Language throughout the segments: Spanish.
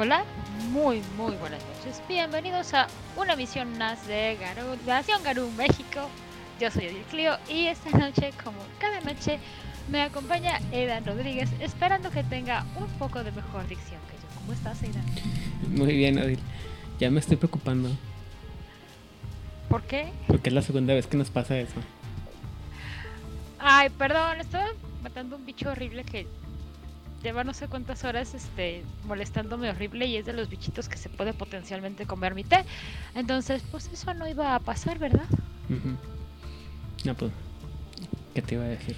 Hola, muy muy buenas noches. Bienvenidos a una emisión más de Garú, Nación Garú México. Yo soy Odil Clio y esta noche, como cada noche, me acompaña Edan Rodríguez, esperando que tenga un poco de mejor dicción que yo. ¿Cómo estás, Edan? Muy bien, Odil. Ya me estoy preocupando. ¿Por qué? Porque es la segunda vez que nos pasa eso. Ay, perdón, estaba matando un bicho horrible que lleva no sé cuántas horas este molestándome horrible y es de los bichitos que se puede potencialmente comer mi té. Entonces, pues eso no iba a pasar, ¿verdad? No, pues. ¿Qué te iba a decir?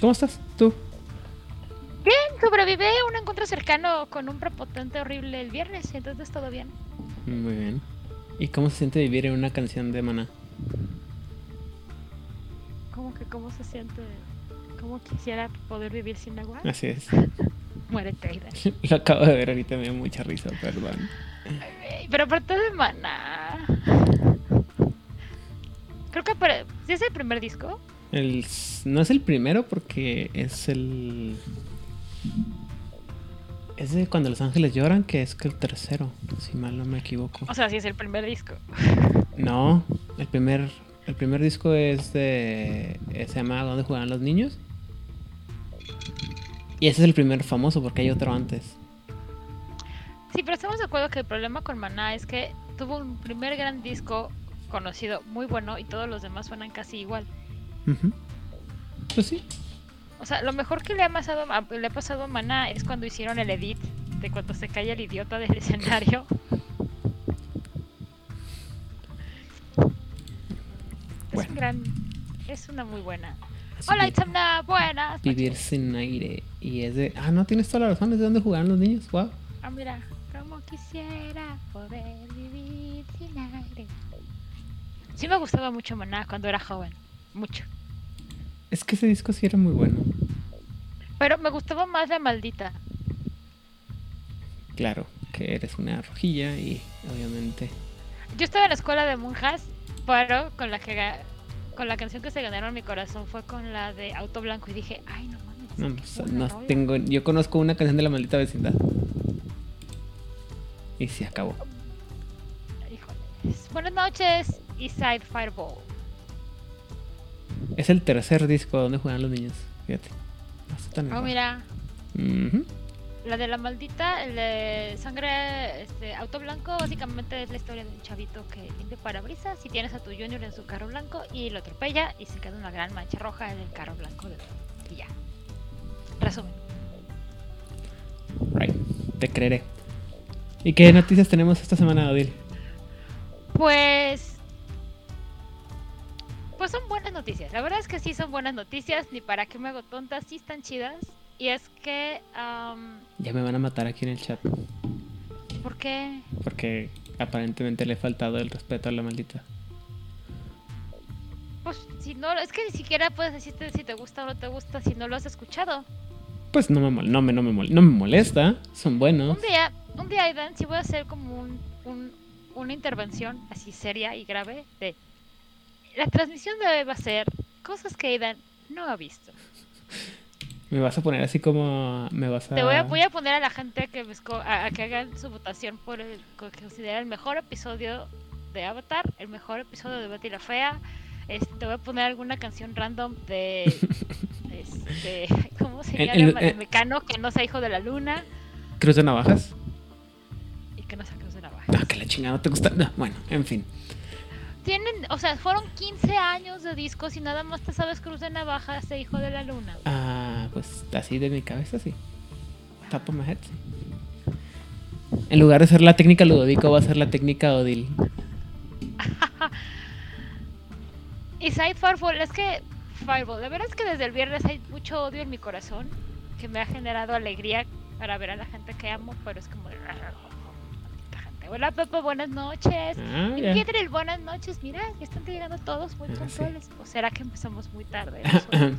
¿Cómo estás? ¿Tú? Bien, sobreviví a un encuentro cercano con un prepotente horrible el viernes, entonces todo bien. Muy bien. ¿Y cómo se siente vivir en una canción de Maná? ¿Cómo que cómo se siente? ¿Cómo quisiera poder vivir sin agua? Así es. Muérete, Aida. Lo acabo de ver ahorita, me dio mucha risa, perdón. Ay, Pero aparte de maná. Creo que para... ¿sí es el primer disco. El, no es el primero porque es el. Es de cuando los ángeles lloran, que es que el tercero, si mal no me equivoco. O sea, sí es el primer disco. No, el primer, el primer disco es de. se llama ¿Dónde juegan los niños? Y ese es el primer famoso porque hay otro antes. Sí, pero estamos de acuerdo que el problema con Maná es que tuvo un primer gran disco conocido muy bueno y todos los demás suenan casi igual. Ujú. Pues sí. O sea, lo mejor que le ha pasado a, le ha pasado a Maná es cuando hicieron el edit de cuando se cae el idiota del escenario. Es un gran. Es una muy buena. Hola, que Itzamna, buenas. Vivir sin aire. Y es de. Ah, no, tienes toda la razón. ¿Es de dónde jugaban los niños? Wow. Ah, mira, como quisiera poder vivir sin aire. Sí me gustaba mucho Maná cuando era joven, mucho. Es que ese disco sí era muy bueno. Pero me gustaba más la maldita. Claro, que eres una rojilla y obviamente. Yo estaba en la escuela de monjas, pero con la que con la canción que se ganaron mi corazón fue con la de Auto Blanco y dije, ay no mames. No, pues, buena no rola". tengo. Yo conozco una canción de la maldita vecindad. Y se acabó. Híjoles. Buenas noches, Eastside Fireball. Es el tercer disco donde juegan los niños. Fíjate. No está tan Oh, mira, Ujú. La de la maldita, el de sangre, este, auto blanco, básicamente es la historia de un chavito que limpia parabrisas y tienes a tu junior en su carro blanco y lo atropella y se queda una gran mancha roja en el carro blanco de y ya. Resumen. Right. Te creeré. ¿Y qué noticias tenemos esta semana, Odil? Pues. Pues son buenas noticias. La verdad es que sí son buenas noticias. Ni para qué me hago tonta. Sí están chidas. Y es que. am, Ya me van a matar aquí en el chat. ¿Por qué? Porque aparentemente le he faltado el respeto a la maldita. Pues si no. Es que ni siquiera puedes decirte si te gusta o no te gusta si no lo has escuchado. Pues no me, mol- no me, no me, mol- no me molesta. Son buenos. Un día. Un día, Aidan, sí voy a hacer como un, un- una intervención así seria y grave de. La transmisión de hoy va a ser cosas que Aidan no ha visto. Me vas a poner así como. Me vas a. Te voy a, voy a poner a la gente que, esco- a, a que hagan su votación por el que considera el mejor episodio de Avatar, el mejor episodio de Betty la Fea. Este, te voy a poner alguna canción random de. este, ¿Cómo se El- llama? el- de eh. Mecano, que no sea hijo de la luna Cruz de navajas. y que no sea Cruz de Navaja. No, que la chingada no te gusta. No, bueno, en fin. Tienen, o sea, fueron 15 años de discos y nada más te sabes Cruz de Navajas e Hijo de la Luna. Ah, pues así de mi cabeza, sí. Top of my head, sí. En lugar de ser la técnica Ludovico, va a ser la técnica Odil. Y Side Fireball, es que Fireball, la verdad es que desde el viernes hay mucho odio en mi corazón que me ha generado alegría para ver a la gente que amo, pero es como gente. Hola Pepe, buenas noches. Ah. Piedril, buenas noches. Mira, ya están llegando todos muy sí. puntuales. ¿O será que empezamos muy tarde?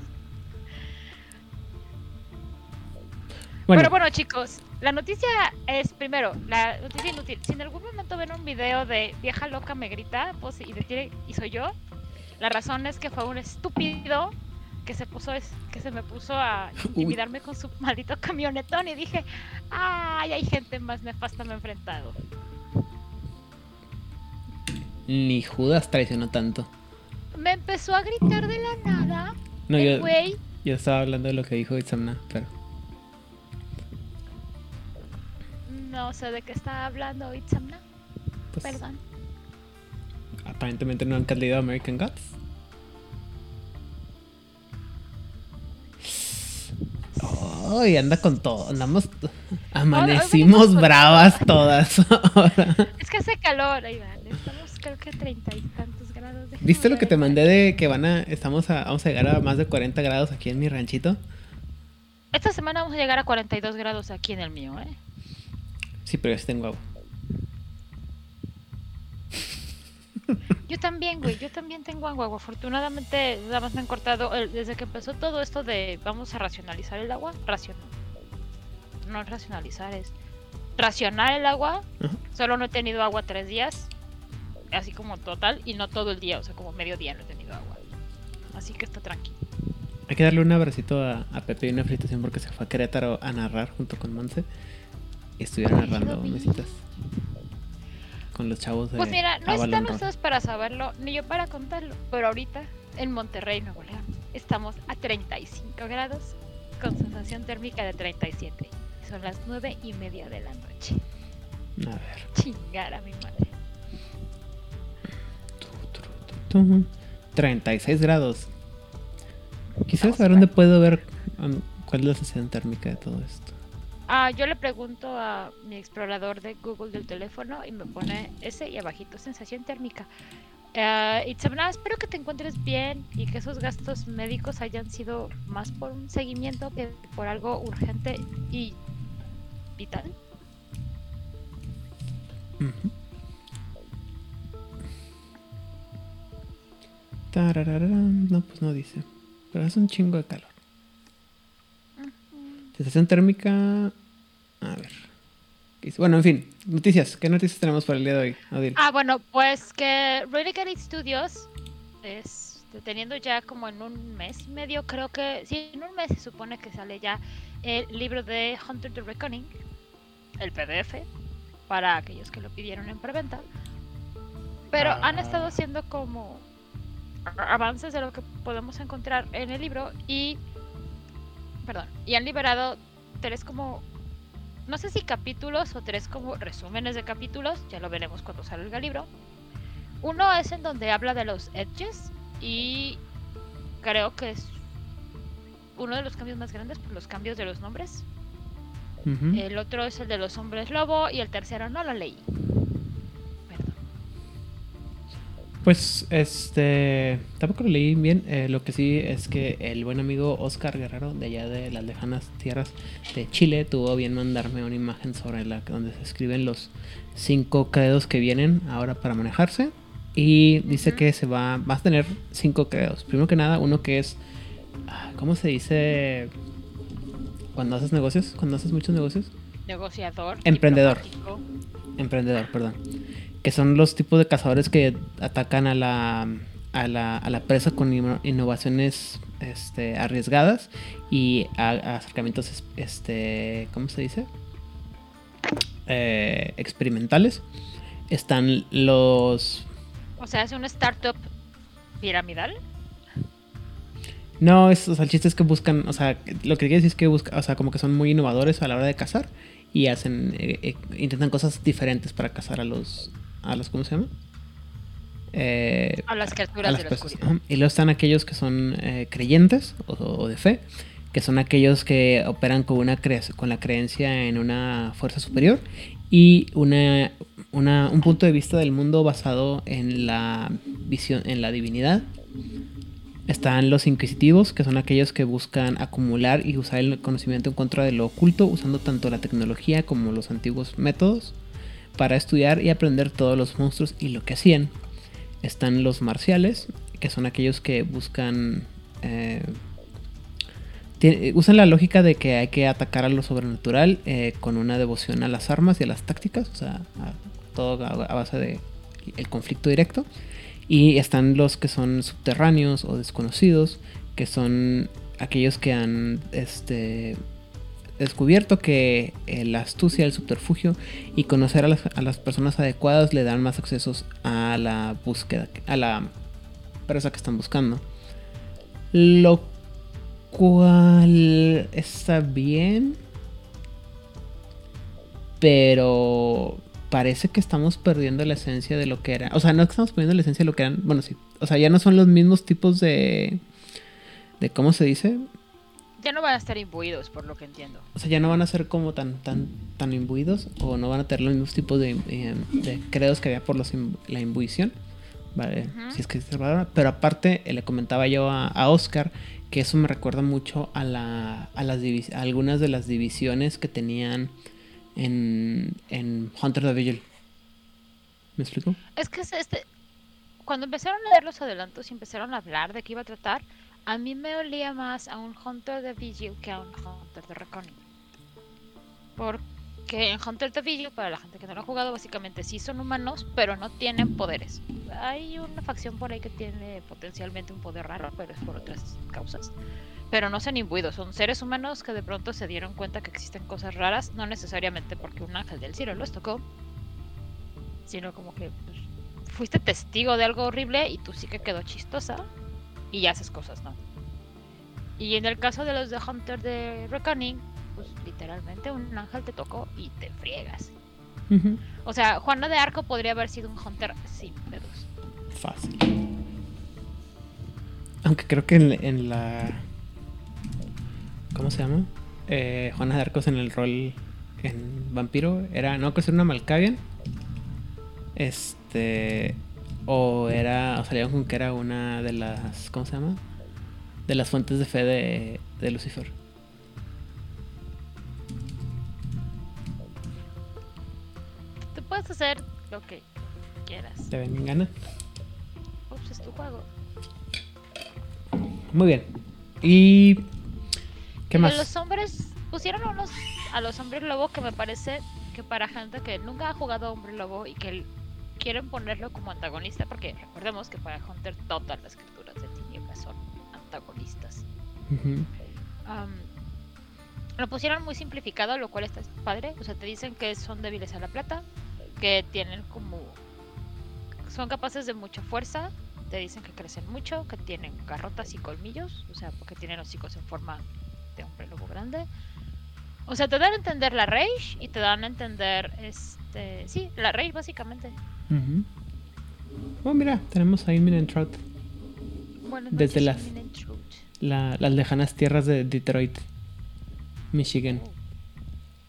Bueno, Pero bueno, chicos, la noticia es, primero, la noticia inútil. Si en algún momento ven un video de vieja loca me grita pues, y, detiene- y soy yo, la razón es que fue un estúpido que se puso es, que se me puso a intimidarme con su maldito camionetón y dije, ay, hay gente más nefasta me he enfrentado. Ni Judas traicionó tanto. Me empezó a gritar de la nada. No, el yo, güey. yo estaba hablando de lo que dijo Itzamna, pero. No sé de qué estaba hablando Itzamna. pues, Perdón. Aparentemente no han leído American Gods. Ay, anda con todo. Andamos. Amanecimos bravas todas. ahora. Es que hace calor, ahí vale. Estamos creo que treinta y tantos grados. Déjame ¿Viste lo que te mandé de que van a. Estamos a. Vamos a llegar a más de 40 grados aquí en mi ranchito? Esta semana vamos a llegar a 42 grados aquí en el mío, ¿eh? Sí, pero yo sí tengo agua. Yo también, güey, yo también tengo agua. Afortunadamente, nada más me han cortado el- desde que empezó todo esto de vamos a racionalizar el agua. Racional. No es racionalizar, es racionar el agua. Solo no he tenido agua tres días, así como total, y no todo el día, o sea, como medio día no he tenido agua. Así que está tranquilo. Hay que darle un abracito a, a Pepe y una felicitación porque se fue a Querétaro a narrar junto con Monse. Y estuvieron narrando mesitas. Con los chavos de Pues mira, no Avalon están ustedes para saberlo, ni yo para contarlo, pero ahorita en Monterrey, Nuevo León, estamos a 35 grados con sensación térmica de 37. Son las 9 y media de la noche. A ver. Chingar a mi madre. Tu, tu, tu. 36 grados. Saber a dónde puedo ver um, cuál es la sensación térmica de todo esto. Ah, yo le pregunto a mi explorador de Google del teléfono y me pone ese y abajito sensación térmica. Eh, Itzamna, espero que te encuentres bien y que esos gastos médicos hayan sido más por un seguimiento que por algo urgente y vital. Tarararán. No, pues no dice. Pero es un chingo de calor. Sensación térmica. A ver. Bueno, en fin. Noticias. ¿Qué noticias tenemos para el día de hoy, Odil? Ah, bueno, pues que Renegade Studios, este, teniendo ya como en un mes y medio, creo que, sí, en un mes se supone que sale ya el libro de Hunter the Reckoning, el PDF, para aquellos que lo pidieron en preventa. Pero han estado Ah. haciendo como avances de lo que podemos encontrar en el libro y, perdón, y han liberado tres como no sé si capítulos o tres como resúmenes de capítulos, ya lo veremos cuando salga el libro. Uno es en donde habla de los edges y creo que es uno de los cambios más grandes por los cambios de los nombres. El otro es el de los hombres lobo y el tercero no lo leí. Pues, este. Tampoco lo leí bien. eh, lo que sí es que el buen amigo Oscar Guerrero, de allá de las lejanas tierras de Chile, tuvo bien mandarme una imagen sobre la donde se escriben los cinco credos que vienen ahora para manejarse. Y dice que se va, va a tener cinco credos. Primero que nada, uno que es. ah, ¿Cómo se dice? Cuando haces negocios, cuando haces muchos negocios. Negociador. Emprendedor. Emprendedor, perdón. Que son los tipos de cazadores que atacan a la, a la, a la presa con inno- innovaciones este, arriesgadas y a- a acercamientos, es- este, ¿cómo se dice? Eh, experimentales. Están los... O sea, es una startup piramidal. No, es, o sea, el chiste es que buscan, o sea, lo que quiere decir es que buscan, o sea, como que son muy innovadores a la hora de cazar y hacen, eh, eh, intentan cosas diferentes para cazar a los, a los, ¿cómo se llama? Eh, A las a criaturas las de la personas. oscuridad. Ajá. Y luego están aquellos que son eh, creyentes o, o de fe, que son aquellos que operan con, una cre- con la creencia en una fuerza superior y una, una- un punto de vista del mundo basado en la visión, en la divinidad. Están los inquisitivos, que son aquellos que buscan acumular y usar el conocimiento en contra de lo oculto, usando tanto la tecnología como los antiguos métodos para estudiar y aprender todos los monstruos y lo que hacían. Están los marciales, que son aquellos que buscan... eh, usan la lógica de que hay que atacar a lo sobrenatural eh, con una devoción a las armas y a las tácticas, o sea, a- todo a base de el conflicto directo. Y están los que son subterráneos o desconocidos, que son aquellos que han este, descubierto que eh, la astucia, el subterfugio y conocer a las, a las, personas adecuadas le dan más accesos a la búsqueda, a la presa que están buscando. Lo cual está bien, pero parece que estamos perdiendo la esencia de lo que era. O sea, no es que estamos perdiendo la esencia de lo que eran. Bueno, sí. O sea, ya no son los mismos tipos de. de ¿Cómo se dice? Ya no van a estar imbuidos, por lo que entiendo. O sea, ya no van a ser como tan tan tan imbuidos. O no van a tener los mismos tipos de, eh, de credos que había por los, la imbuición. Vale, uh -huh. si es que se Pero aparte, le comentaba yo a, a Oscar que eso me recuerda mucho a, la, a, las a algunas de las divisiones que tenían en, en Hunter the Vigil. ¿Me explico? Es que este, cuando empezaron a leer los adelantos y empezaron a hablar de qué iba a tratar, a mí me olía más a un Hunter the Vigil que a un Hunter the Reckoning. Porque en Hunter the Vigil, para la gente que no lo ha jugado, básicamente sí son humanos, pero no tienen poderes. Hay una facción por ahí que tiene potencialmente un poder raro, pero es por otras causas pero no son imbuidos, son seres humanos que de pronto se dieron cuenta que existen cosas raras, no necesariamente porque un ángel del cielo los tocó, sino como que pues, fuiste testigo de algo horrible y tú sí que quedó chistosa y haces cosas, ¿no? Y en el caso de los de Hunter de Reckoning, pues literalmente un ángel te tocó y te friegas. Uh -huh. O sea, Juana de Arco podría haber sido un Hunter sin pedos. Fácil. Aunque creo que en, en la ¿Cómo se llama? Eh, Juana de Arcos en el rol en vampiro. Era, no, que era una Malkavian. Este. O era. O salieron con que era una de las. ¿Cómo se llama? De las fuentes de fe de, de Lucifer. Tú puedes hacer lo que quieras. ¿Te ven en gana? Ups, es tu juego. Muy bien. Y ¿Qué más? Los hombres pusieron unos a los hombres lobo que me parece que para gente que nunca ha jugado a hombre lobo y que quieren ponerlo como antagonista, porque recordemos que para Hunter todas las criaturas de tinieblas son antagonistas. Uh -huh. um, lo pusieron muy simplificado, lo cual está padre. O sea, te dicen que son débiles a la plata, que tienen como. son capaces de mucha fuerza. Te dicen que crecen mucho, que tienen garrotas y colmillos, o sea, porque tienen hocicos en forma de hombre lobo grande. O sea, te dan a entender la rage y te dan a entender, este, sí, la rage básicamente. Uh -huh. Oh, mira, tenemos ahí Minent Trout. Bueno, Desde las, la, las lejanas tierras de Detroit, Michigan. Oh.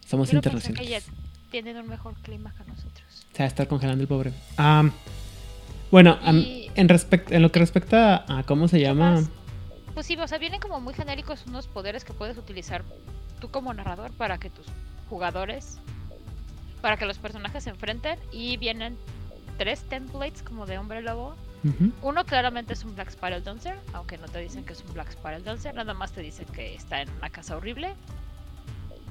Somos Quiero internacionales. Que tienen un mejor clima que nosotros. Se va a estar congelando el pobre. Um, bueno, um, en, en lo que respecta a cómo se llama... Más? Pues sí, o sea, vienen como muy genéricos unos poderes que puedes utilizar tú como narrador para que tus jugadores, para que los personajes se enfrenten y vienen tres templates como de hombre lobo. Uh -huh. Uno claramente es un Black Spiral Dancer, aunque no te dicen que es un Black Spiral Dancer, nada más te dicen que está en una casa horrible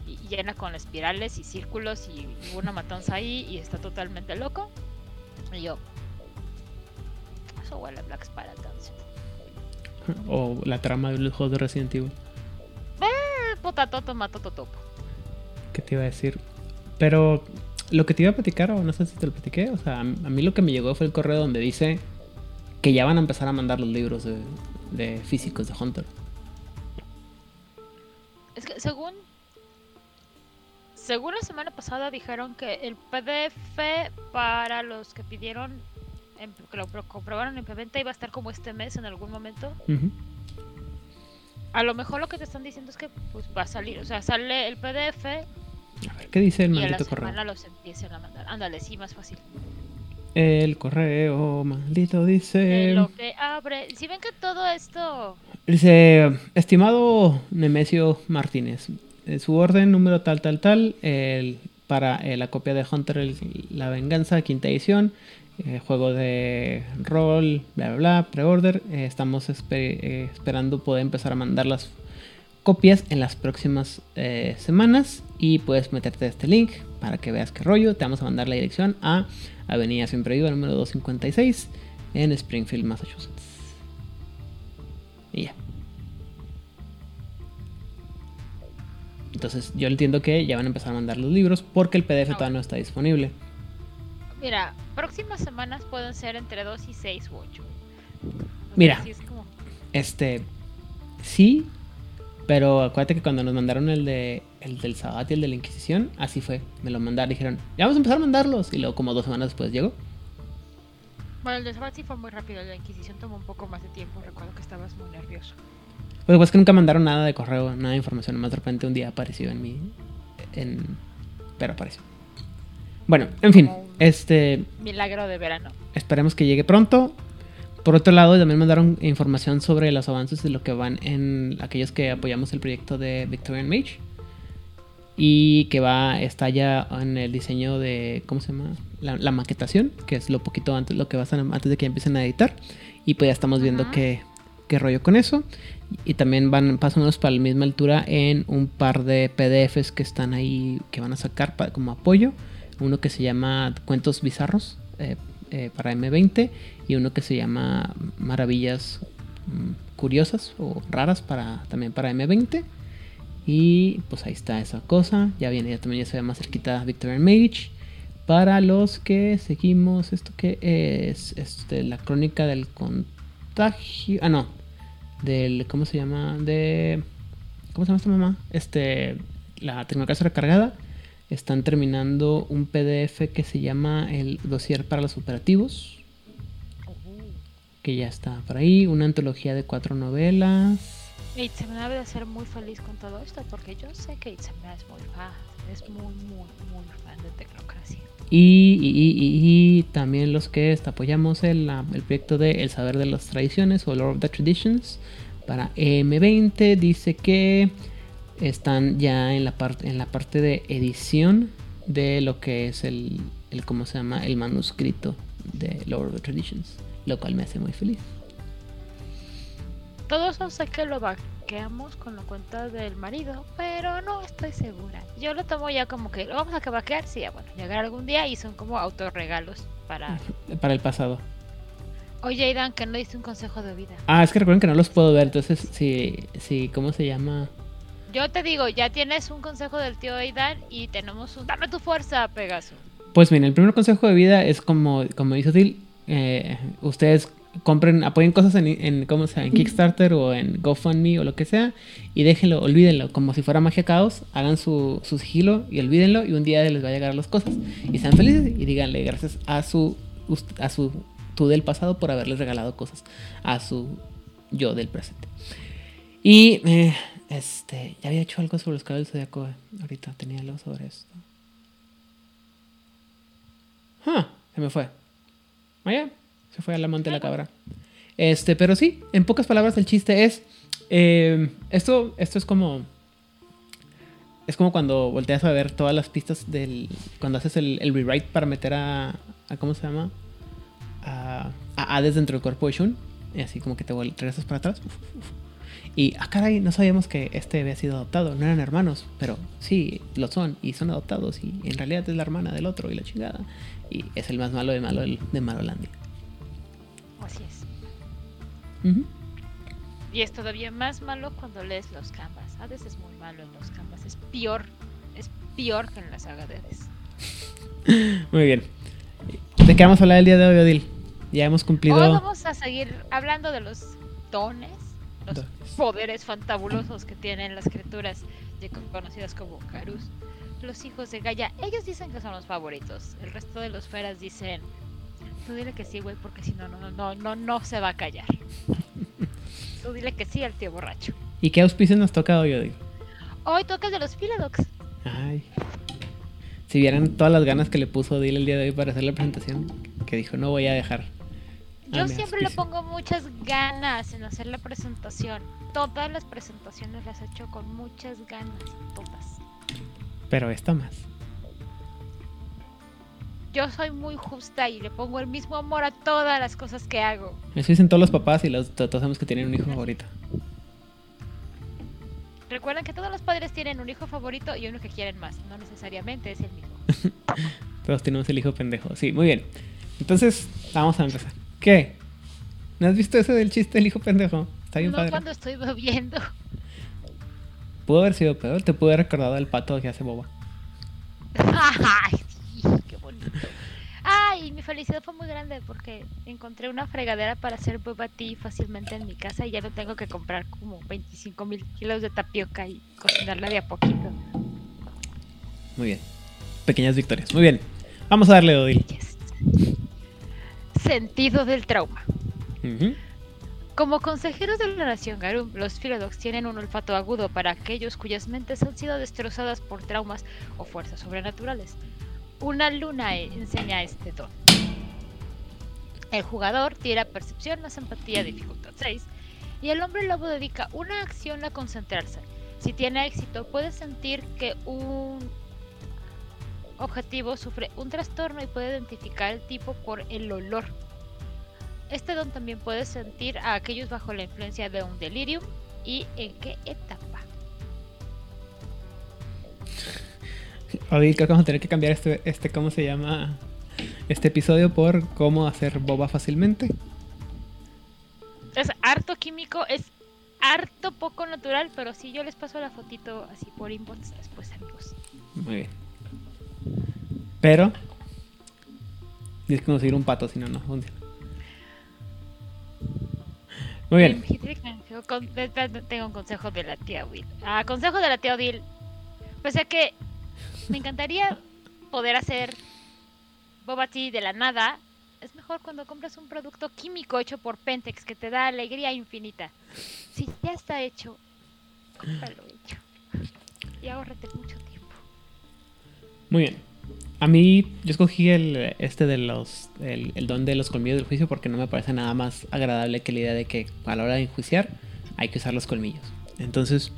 y llena con espirales y círculos y, y una matanza ahí y está totalmente loco. Y yo, eso huele a Black Spiral Dancer. O la trama de los juegos de Resident Evil. Eh, potatoto. ¿Qué te iba a decir? Pero lo que te iba a platicar, o no sé si te lo platiqué, o sea, a mí lo que me llegó fue el correo donde dice que ya van a empezar a mandar los libros de, de físicos de Hunter. Es que según según la semana pasada dijeron que el PDF para los que pidieron en, que lo comprobaron en preventa iba a estar como este mes en algún momento. Uh -huh. A lo mejor lo que te están diciendo es que pues va a salir, o sea, sale el PDF. A ver, ¿qué dice el y maldito a la correo? los empiecen a mandar. Ándale, sí, más fácil. El correo maldito dice. De lo que abre. Si ven que todo esto. Dice, estimado Nemesio Martínez, en su orden número tal, tal, tal, el, para eh, la copia de Hunter, el, la venganza, quinta edición, eh, juego de rol, bla, bla, bla, pre-order. Eh, estamos esper eh, esperando poder empezar a mandar las copias en las próximas eh, semanas y puedes meterte a este link para que veas qué rollo. Te vamos a mandar la dirección a Avenida Siempre Viva número 256 en Springfield, Massachusetts. Y ya. Entonces yo entiendo que ya van a empezar a mandar los libros porque el PDF todavía no está disponible. Mira, próximas semanas pueden ser entre 2 y 6 u 8. Mira, este, sí, pero acuérdate que cuando nos mandaron el de el del Sabbat y el de la Inquisición, así fue. Me lo mandaron, dijeron, ya vamos a empezar a mandarlos. Y luego como dos semanas después llegó. Bueno, el de Sabbath sí fue muy rápido, la Inquisición tomó un poco más de tiempo, recuerdo que estabas muy nervioso. Pues es que nunca mandaron nada de correo, nada de información. Más de repente un día apareció en mi... En... Pero apareció. Bueno, en fin, este... Milagro de verano. Esperemos que llegue pronto. Por otro lado, también mandaron información sobre los avances de lo que van en aquellos que apoyamos el proyecto de Victorian Mage. Y que va, está ya en el diseño de, ¿cómo se llama? La, la maquetación, que es lo poquito antes, lo que va a antes de que empiecen a editar. Y pues ya estamos viendo Ajá. qué, qué rollo con eso. Y también van más o menos para la misma altura en un par de PDFs que están ahí, que van a sacar pa- como apoyo. Uno que se llama Cuentos Bizarros eh, eh, para M20 y uno que se llama Maravillas mm, Curiosas o Raras para, también para M20. Y pues ahí está esa cosa. Ya viene, ya también ya se ve más cerquita Victorian Mage. Para los que seguimos, esto que es este, la crónica del contagio. Ah, no. Del, ¿cómo se llama? De. ¿Cómo se llama esta mamá? Este. La tecnología recargada. Están terminando un PDF que se llama el dossier para los operativos. Que ya está por ahí. Una antología de cuatro novelas. Itzamna debe de ser muy feliz con todo esto, porque yo sé que Itzamna es muy fan, es muy, muy, muy fan de tecnocracia. Y, y- y- y- también los que apoyamos el, el proyecto de El Saber de las Tradiciones o Lore of the Traditions para M20 dice que están ya en la parte en la parte de edición de lo que es el, el cómo se llama el manuscrito de Lore of the Traditions, lo cual me hace muy feliz. Todo eso sé que lo vaqueamos con la cuenta del marido, pero no estoy segura. Yo lo tomo ya como que lo vamos a que vaquear, sí, ya bueno, llegar algún día y son como autorregalos para... Para el pasado. Oye, Aidan, que no diste un consejo de vida. Ah, es que recuerden que no los puedo ver, entonces si, si ¿cómo se llama? Yo te digo, ya tienes un consejo del tío Aidan y tenemos un... Dame tu fuerza, Pegaso. Pues bien, el primer consejo de vida es como, como dice Til, eh, ustedes compren, apoyen cosas en, ¿cómo se llama? en Kickstarter o en GoFundMe o lo que sea y déjenlo, olvídenlo, como si fuera magia caos, hagan su, su sigilo y olvídenlo y un día les va a llegar las cosas y sean felices y díganle gracias a su, a su tú del pasado por haberles regalado cosas a su yo del presente. Y eh, este, ya había hecho algo sobre los caballos del zodiaco, eh, ahorita tenía algo sobre esto. Ah, se me fue. Ah, ya, se fue al amante de la cabra. Este, pero sí, en pocas palabras el chiste es. eh, esto, esto es como. Es como cuando volteas a ver todas las pistas del. Cuando haces el, el rewrite para meter a, a. ¿Cómo se llama? A, a Hades dentro del cuerpo de Shun. Y así como que te regresas para atrás. uf, uf. Y, ah, caray, no sabíamos que este había sido adoptado. No eran hermanos, pero sí, lo son. Y son adoptados. Y en realidad es la hermana del otro y la chingada. Y es el más malo de malo de Malolandia. Así es. Y es todavía más malo cuando lees los canvas. Hades es muy malo en los canvas. Es peor. Es peor que en la saga de Hades. Muy bien. ¿De qué vamos a hablar el día de hoy, Odil? Ya hemos cumplido. Hoy vamos a seguir hablando de los dones, los Dones. poderes fantabulosos que tienen las criaturas conocidas como Karus. Los hijos de Gaia, ellos dicen que son los favoritos. El resto de los feras dicen, tú dile que sí, güey, porque si no, no, no, no, no, no se va a callar. Tú dile que sí al tío borracho. ¿Y qué auspicio nos toca hoy, Odil? Hoy toca el de los Philodox. Ay. Si vieran todas las ganas que le puso Odil el día de hoy para hacer la presentación, que dijo, no voy a dejar. Yo mi siempre le auspicio". pongo muchas ganas en hacer la presentación. Todas las presentaciones las he hecho con muchas ganas, todas. Pero esta más. Yo soy muy justa y le pongo el mismo amor a todas las cosas que hago. Eso dicen todos los papás y los, todos sabemos que tienen un hijo favorito. Recuerden que todos los padres tienen un hijo favorito y uno que quieren más. No necesariamente es el mismo. Todos tenemos el hijo pendejo. Sí, muy bien. Entonces, vamos a empezar. ¿Qué? ¿No has visto ese del chiste del hijo pendejo? Está bien no padre. cuando estoy bebiendo. Pudo haber sido peor, te pude haber recordado el pato que hace boba. Ay, qué bonito. Ay, mi felicidad fue muy grande porque encontré una fregadera para hacer boba tea fácilmente en mi casa y ya no tengo que comprar como 25 mil kilos de tapioca y cocinarla de a poquito. Muy bien. Pequeñas victorias. Muy bien. Vamos a darle, Odil. Yes. Sentido del trauma. Ujú. Como consejeros de la nación Garum, los Philodox tienen un olfato agudo para aquellos cuyas mentes han sido destrozadas por traumas o fuerzas sobrenaturales. Una luna e- enseña este don. El jugador tira percepción más empatía dificultad 6 y el hombre lobo dedica una acción a concentrarse. Si tiene éxito, puede sentir que un objetivo sufre un trastorno y puede identificar el tipo por el olor. Este don también puede sentir a aquellos bajo la influencia de un delirium y en qué etapa. Que vamos a tener que cambiar este, este, ¿cómo se llama? Este episodio por cómo hacer boba fácilmente. Es harto químico, es harto poco natural, pero sí yo les paso la fotito así por inbox después, amigos. Muy bien. Pero. Tienes que conseguir un pato, si no, no. un día. Muy bien. Tengo un consejo de la tía Will. Ah, consejo de la tía Will. Pues es que me encantaría poder hacer boba tea de la nada. Es mejor cuando compras un producto químico hecho por Pentex que te da alegría infinita. Si ya está hecho, cómpralo hecho. Y ahórrate mucho tiempo. Muy bien. A mí, yo escogí el, este de los, el, el don de los colmillos del juicio porque no me parece nada más agradable que la idea de que a la hora de enjuiciar hay que usar los colmillos. Entonces,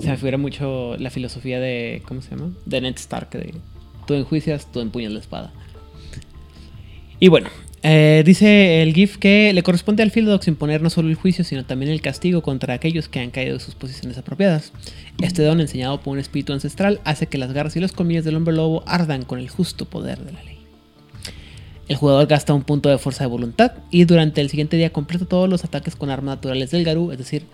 se me figura mucho la filosofía de, ¿cómo se llama? De Ned Stark, de tú enjuicias, tú empuñas la espada. Y bueno, eh, dice el GIF que le corresponde al Philodox imponer no solo el juicio, sino también el castigo contra aquellos que han caído de sus posiciones apropiadas. Este don, enseñado por un espíritu ancestral, hace que las garras y los colmillos del hombre lobo ardan con el justo poder de la ley. El jugador gasta un punto de fuerza de voluntad y durante el siguiente día completa todos los ataques con armas naturales del Garú, es decir,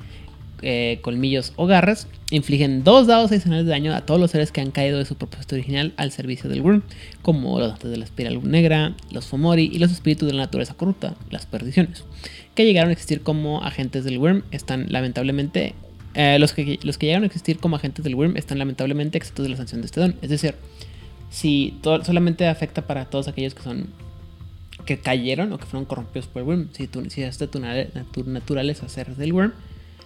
eh, colmillos o garras, infligen dos dados adicionales de daño a todos los seres que han caído de su propósito original al servicio del Worm, como los antes de la espiral negra, los Fomori y los espíritus de la naturaleza corrupta, las perdiciones, que llegaron a existir como agentes del Worm, están lamentablemente eh, los, que, los que llegaron a existir como agentes del Worm están lamentablemente exentos de la sanción de este don. Es decir, si solamente afecta para todos aquellos que son que cayeron o que fueron corrompidos por el Worm, si, tú, si es de tu, naturaleza del Worm,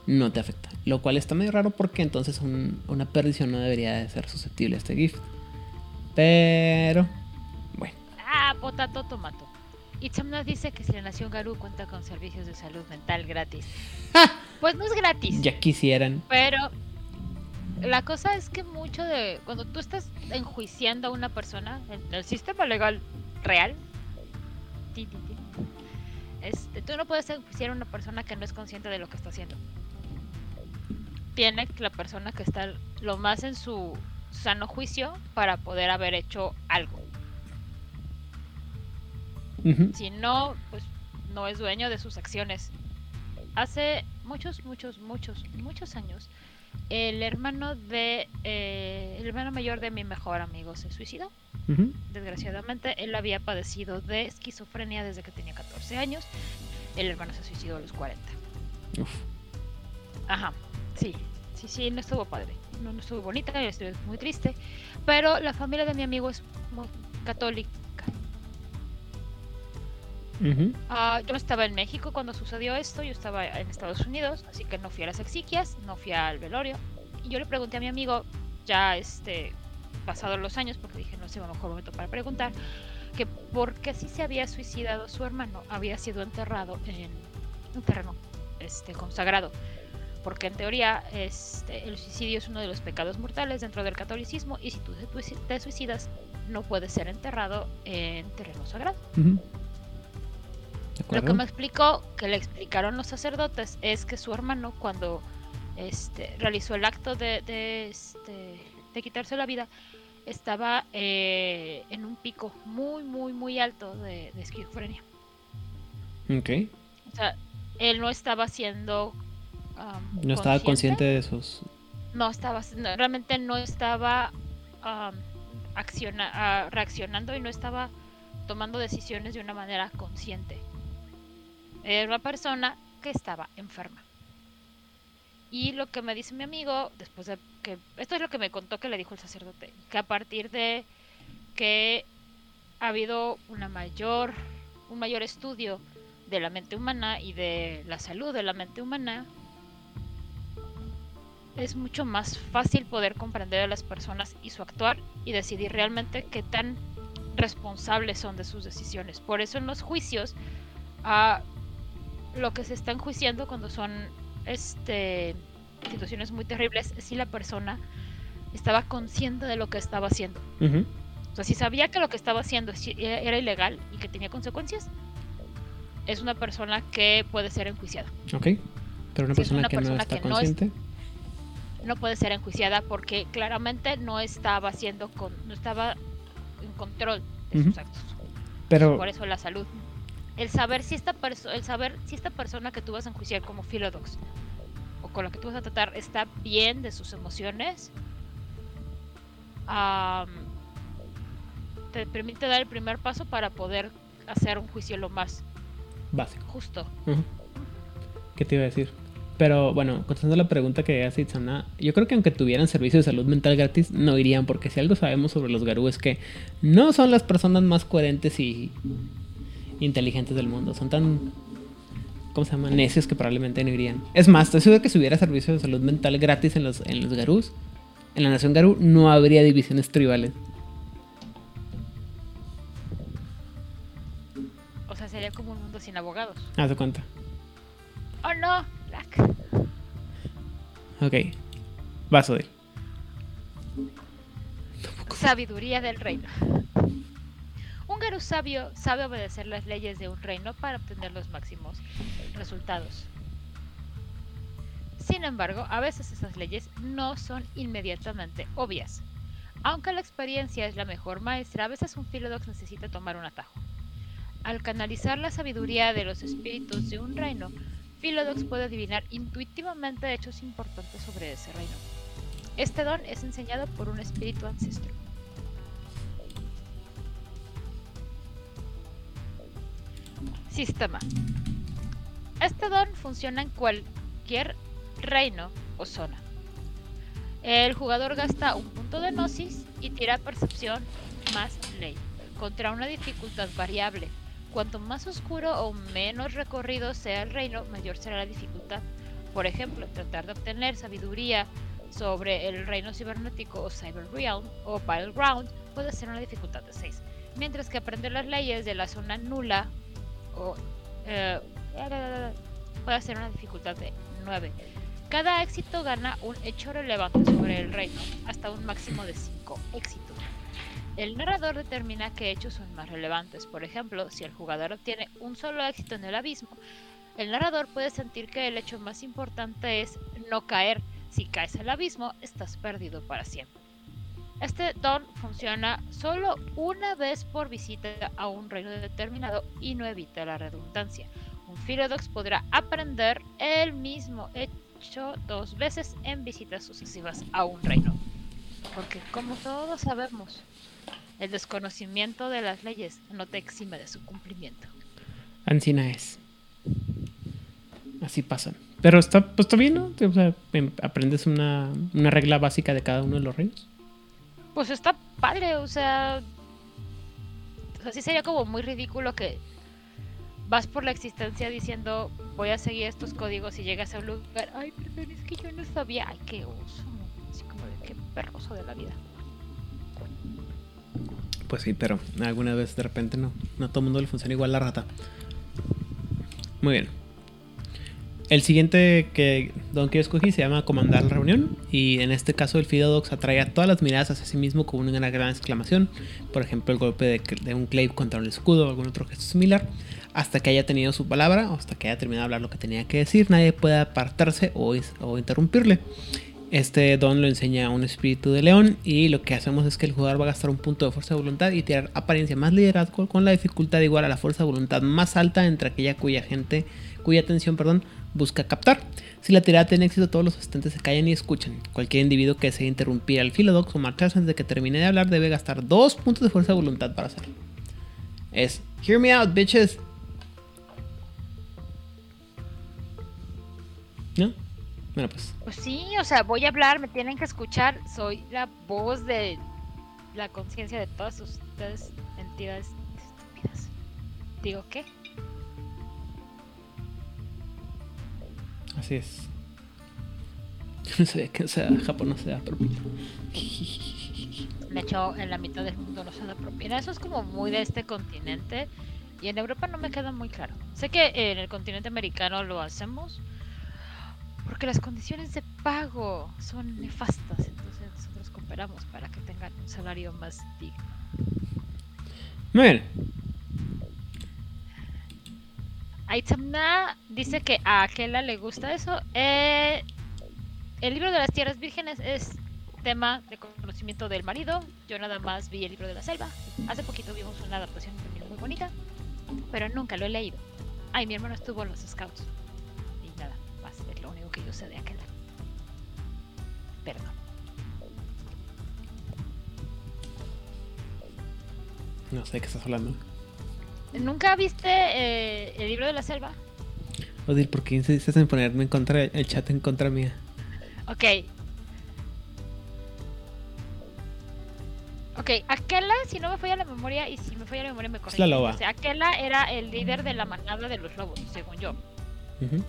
no te afecta. Lo cual está medio raro porque entonces un- una perdición no debería de ser susceptible a este gift. Pero, bueno, Ah, potato tomato. Itzam nos dice que si la Nación Garú cuenta con servicios de salud mental gratis. Pues no es gratis. ya quisieran. Pero la cosa es que mucho de cuando tú estás enjuiciando a una persona en el sistema legal real, este, tú no puedes enjuiciar a una persona que no es consciente de lo que está haciendo. Tiene que la persona que está lo más en su sano juicio para poder haber hecho algo. Si no, pues no es dueño de sus acciones. Hace muchos, muchos, muchos, muchos años, el hermano de eh, el hermano mayor de mi mejor amigo se suicidó. Desgraciadamente, él había padecido de esquizofrenia desde que tenía 14 años. El hermano se suicidó a los 40. Uf. Ajá, sí, sí, sí, no estuvo padre. No, no estuvo bonita, estuvo muy triste. Pero la familia de mi amigo es muy católica. Ujú. Ah, yo no estaba en México cuando sucedió esto, yo estaba en Estados Unidos, así que no fui a las exequias, no fui al velorio. Y yo le pregunté a mi amigo, ya este, pasados los años, porque dije no es el mejor momento para preguntar, que por qué si se había suicidado su hermano, había sido enterrado en un terreno este, consagrado. Porque en teoría este, el suicidio es uno de los pecados mortales dentro del catolicismo y si tú te suici- te suicidas no puedes ser enterrado en terreno sagrado. Ujú. ¿De Lo que me explicó, que le explicaron los sacerdotes, es que su hermano cuando este, realizó el acto de, de, este, de quitarse la vida, estaba eh, en un pico muy, muy, muy alto de, de esquizofrenia. Ok. O sea, él no estaba siendo... am, No estaba consciente de sus. no estaba, realmente no estaba acciona, reaccionando y no estaba tomando decisiones de una manera consciente. Era una persona que estaba enferma. Y lo que me dice mi amigo, después de que, esto es lo que me contó que le dijo el sacerdote, que a partir de que ha habido una mayor, un mayor estudio de la mente humana y de la salud de la mente humana, es mucho más fácil poder comprender a las personas y su actuar y decidir realmente qué tan responsables son de sus decisiones. Por eso en los juicios, a lo que se está enjuiciando cuando son este, situaciones muy terribles es si la persona estaba consciente de lo que estaba haciendo. O sea, si sabía que lo que estaba haciendo era ilegal y que tenía consecuencias, es una persona que puede ser enjuiciada. Ok. Pero una persona, que no está consciente no puede ser enjuiciada porque claramente no estaba haciendo con, no estaba en control de sus actos. Pero por eso la salud. El saber si esta persona, el saber si esta persona que tú vas a enjuiciar como Philodox o con la que tú vas a tratar está bien de sus emociones, te permite dar el primer paso para poder hacer un juicio lo más básico, justo. ¿Qué te iba a decir? Pero bueno, contestando la pregunta que hace Itzana, yo creo que aunque tuvieran servicio de salud mental gratis, no irían, porque si algo sabemos sobre los Garú es que no son las personas más coherentes y inteligentes del mundo. Son tan, ¿cómo se llama? Necios que probablemente no irían. Es más, estoy seguro que si hubiera servicio de salud mental gratis en los, en los Garús, en la nación Garú, no habría divisiones tribales. O sea, sería como un mundo sin abogados. Haz de cuenta. Oh no, Ok. Vaso de Sabiduría del reino. Un Garú sabio sabe obedecer las leyes de un reino para obtener los máximos resultados. Sin embargo, a veces esas leyes no son inmediatamente obvias. Aunque la experiencia es la mejor maestra, a veces un Philodox necesita tomar un atajo. Al canalizar la sabiduría de los espíritus de un reino, Philodox puede adivinar intuitivamente hechos importantes sobre ese reino. Este don es enseñado por un espíritu ancestro. Sistema. Este don funciona en cualquier reino o zona. El jugador gasta un punto de gnosis y tira percepción más ley contra una dificultad variable Cuanto más oscuro o menos recorrido sea el reino, mayor será la dificultad. Por ejemplo, tratar de obtener sabiduría sobre el reino cibernético o Cyber Realm o Battleground puede ser una dificultad de 6, mientras que aprender las leyes de la zona nula o, eh, puede ser una dificultad de 9. Cada éxito gana un hecho relevante sobre el reino, hasta un máximo de 5 éxitos. El narrador determina qué hechos son más relevantes. Por ejemplo, si el jugador obtiene un solo éxito en el abismo, el narrador puede sentir que el hecho más importante es no caer. Si caes al abismo, estás perdido para siempre. Este don funciona solo una vez por visita a un reino determinado y no evita la redundancia. Un Philodox podrá aprender el mismo hecho dos veces en visitas sucesivas a un reino. Porque como todos sabemos, el desconocimiento de las leyes no te exime de su cumplimiento. Ancina es. Así pasan. Pero está, pues está bien, ¿no? O sea, em, aprendes una, una regla básica de cada uno de los reinos. Pues está padre, o sea. O sea, sí sería como muy ridículo que vas por la existencia diciendo voy a seguir estos códigos y llegas a un lugar. Ay, perdón, es que yo no sabía. Ay, qué oso. Así como de qué perroso de la vida. Pues sí, pero alguna vez de repente no. No todo el mundo le funciona igual la rata. Muy bien. El siguiente que Don que escogí se llama Comandar la Reunión. Y en este caso el Fidodox atrae a todas las miradas hacia sí mismo con una gran exclamación. Por ejemplo, el golpe de, un clave contra un escudo o algún otro gesto similar. Hasta que haya tenido su palabra hasta que haya terminado de hablar lo que tenía que decir. Nadie puede apartarse o interrumpirle. Este don lo enseña un espíritu de león y lo que hacemos es que el jugador va a gastar un punto de fuerza de voluntad y tirar apariencia más liderazgo con la dificultad igual a la fuerza de voluntad más alta entre aquella cuya gente, cuya atención, perdón, busca captar. Si la tirada tiene éxito, todos los asistentes se callan y escuchan. Cualquier individuo que desee interrumpir al Philodox o marcharse antes de que termine de hablar debe gastar dos puntos de fuerza de voluntad para hacerlo. Es Hear me out, bitches. Bueno, pues. Pues sí, o sea, voy a hablar, me tienen que escuchar. Soy la voz de la conciencia de todas ustedes, entidades estúpidas. ¿Digo qué? Así es. No sé que sea Japón no sea propina. De hecho, en la mitad del mundo no se da propina. Eso es como muy de este continente. Y en Europa no me queda muy claro. Sé que en el continente americano lo hacemos. Porque las condiciones de pago son nefastas. Entonces nosotros cooperamos para que tengan un salario más digno. Bien. Aitamna dice que a Akela le gusta eso. Eh, el libro de las tierras vírgenes es tema de conocimiento del marido. Yo nada más vi el libro de la selva. Hace poquito vimos una adaptación también muy bonita, pero nunca lo he leído. Ay, mi hermano estuvo en los scouts. Que yo sé de Akela. Perdón. No sé de qué estás hablando. ¿Nunca viste eh, el libro de la selva? Odil, ¿por qué insistes en ponerme en contra, el chat en contra mía? Ok. Ok, Aquela, si no me falla la memoria, y si me falla la memoria me corrijo. la loba. O sea, Aquela era el líder de la manada de los lobos, según yo. Ujú.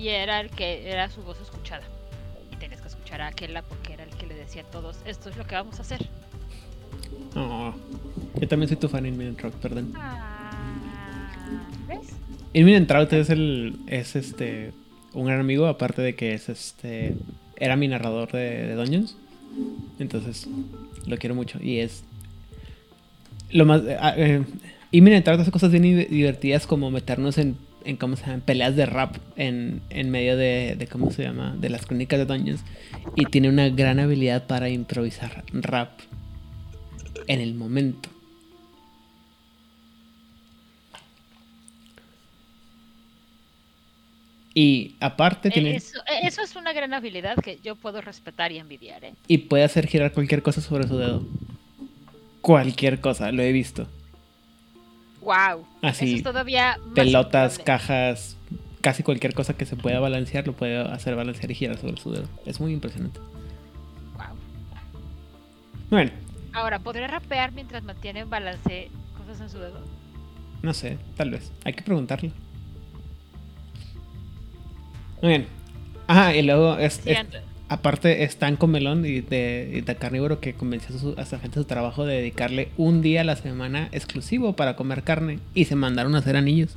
Y era el que era su voz escuchada. Y tenías que escuchar a Aquela porque era el que le decía a todos, esto es lo que vamos a hacer. Oh, yo también soy tu fan en Imminent Rock, perdón. Ah, ¿Ves? Imminent Trout es el. es este. un gran amigo, aparte de que es este. era mi narrador de, de Dungeons. Entonces, lo quiero mucho. Y es. Lo más. eh, ah, eh, Imminent Trout hace cosas bien di- divertidas como meternos en. En cómo se llama, peleas de rap en, en medio de, de cómo se llama, de las crónicas de Dungeons. Y tiene una gran habilidad para improvisar rap en el momento. Y aparte Eh, tiene... Eso, eh, eso es una gran habilidad que yo puedo respetar y envidiar, ¿eh? Y puede hacer girar cualquier cosa sobre su dedo. Cualquier cosa, lo he visto. Wow. Así, Eso todavía Pelotas, cajas, casi cualquier cosa que se pueda balancear, lo puede hacer balancear y girar sobre su dedo. Es muy impresionante. Guau. Bueno, Ahora, ¿podría rapear mientras mantiene en balance cosas en su dedo? no sé, tal vez. Hay que preguntarle. Muy bien. Ajá, y luego es, es-. Aparte es tan comelón y de, y de carnívoro que convenció a su, a gente de su trabajo de dedicarle un día a la semana exclusivo para comer carne y se mandaron a hacer anillos.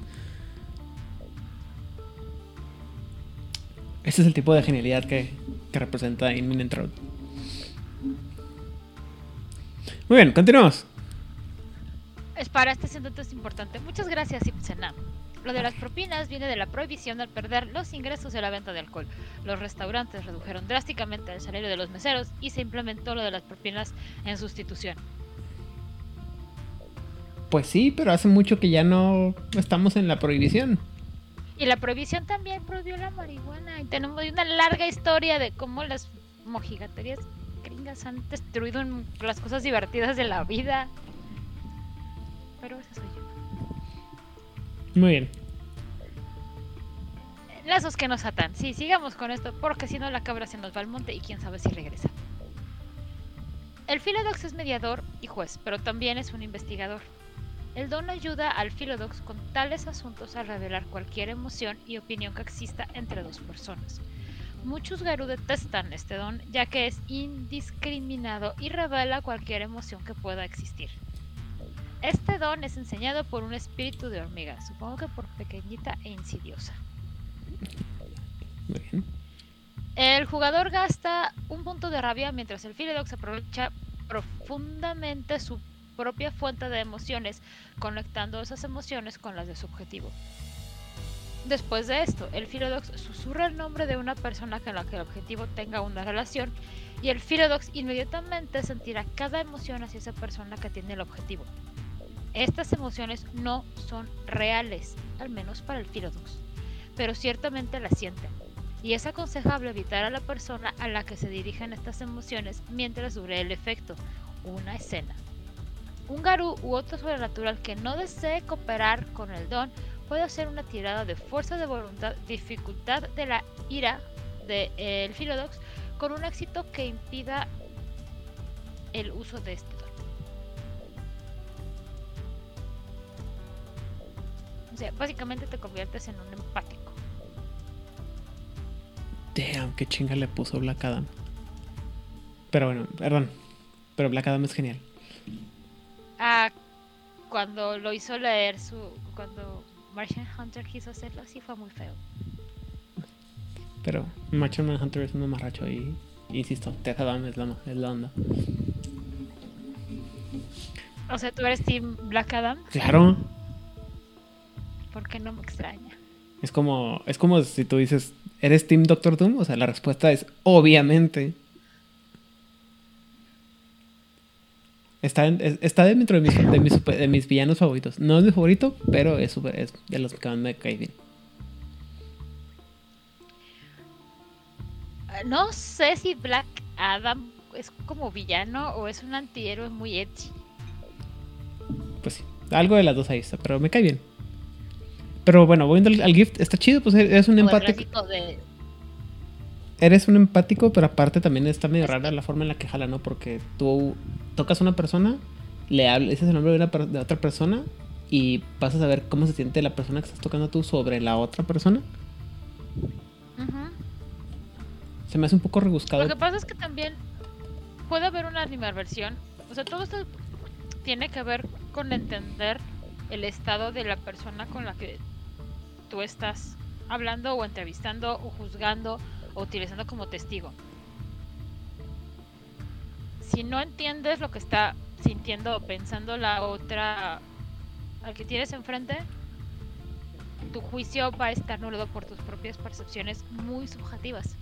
Ese es el tipo de genialidad que, que representa Imminent Road. Muy bien, continuamos. Es para este asunto es importante. Muchas gracias, Ipsena. Lo de las propinas viene de la prohibición al perder los ingresos de la venta de alcohol. Los restaurantes redujeron drásticamente el salario de los meseros y se implementó lo de las propinas en sustitución. Pues sí, pero hace mucho que ya no estamos en la prohibición. Y la prohibición también prohibió la marihuana. Y tenemos una larga historia de cómo las mojigaterías gringas han destruido las cosas divertidas de la vida. Pero esa soy yo. Muy bien. Lazos que nos atan. Sí, sigamos con esto, porque si no la cabra se nos va al monte y quién sabe si regresa. El Philodox es mediador y juez, pero también es un investigador. El don ayuda al Philodox con tales asuntos a revelar cualquier emoción y opinión que exista entre dos personas. Muchos Garú detestan este don, ya que es indiscriminado y revela cualquier emoción que pueda existir. Este don es enseñado por un espíritu de hormiga, supongo que por pequeñita e insidiosa. Muy bien. El jugador gasta un punto de rabia mientras el Philodox aprovecha profundamente su propia fuente de emociones, conectando esas emociones con las de su objetivo. Después de esto, el Philodox susurra el nombre de una persona con la que el objetivo tenga una relación y el Philodox inmediatamente sentirá cada emoción hacia esa persona que tiene el objetivo. Estas emociones no son reales, al menos para el Philodox. pero ciertamente la sienten. Y es aconsejable evitar a la persona a la que se dirigen estas emociones mientras dure el efecto, una escena. Un garú u otro sobrenatural que no desee cooperar con el don puede hacer una tirada de fuerza de voluntad, dificultad de la ira del de, Philodox con un éxito que impida el uso de este O sea, básicamente te conviertes en un empático. Damn, qué chinga le puso Black Adam. Pero bueno, perdón. Pero Black Adam es genial. Ah, cuando lo hizo leer su. Cuando Martian Hunter quiso hacerlo, sí fue muy feo. Pero Martian Hunter es un mamarracho y. Insisto, Black Adam es la, es la onda. O sea, ¿tú eres Team Black Adam? Claro. Porque no me extraña. Es como, es como si tú dices, ¿eres Team Doctor Doom? O sea, la respuesta es obviamente. Está, está dentro de mis, de, mis, de mis, villanos favoritos. No es mi favorito, pero es, super, es de los que más me cae bien. No sé si Black Adam es como villano o es un antihéroe muy edgy. Pues sí, algo de las dos ahí está, pero me cae bien. Pero bueno, voy al, al gift, está chido, pues eres un empático. De... Eres un empático, pero aparte también está medio rara la forma en la que jala, ¿no? Porque tú tocas a una persona, le hablas, dices el nombre de, una, de otra persona y pasas a ver cómo se siente la persona que estás tocando tú sobre la otra persona. Se me hace un poco rebuscado. Lo que pasa es que también puede haber una versión. O sea, todo esto tiene que ver con entender el estado de la persona con la que tú estás hablando o entrevistando o juzgando o utilizando como testigo. Si no entiendes lo que está sintiendo o pensando la otra al que tienes enfrente, tu juicio va a estar nulo por tus propias percepciones muy subjetivas.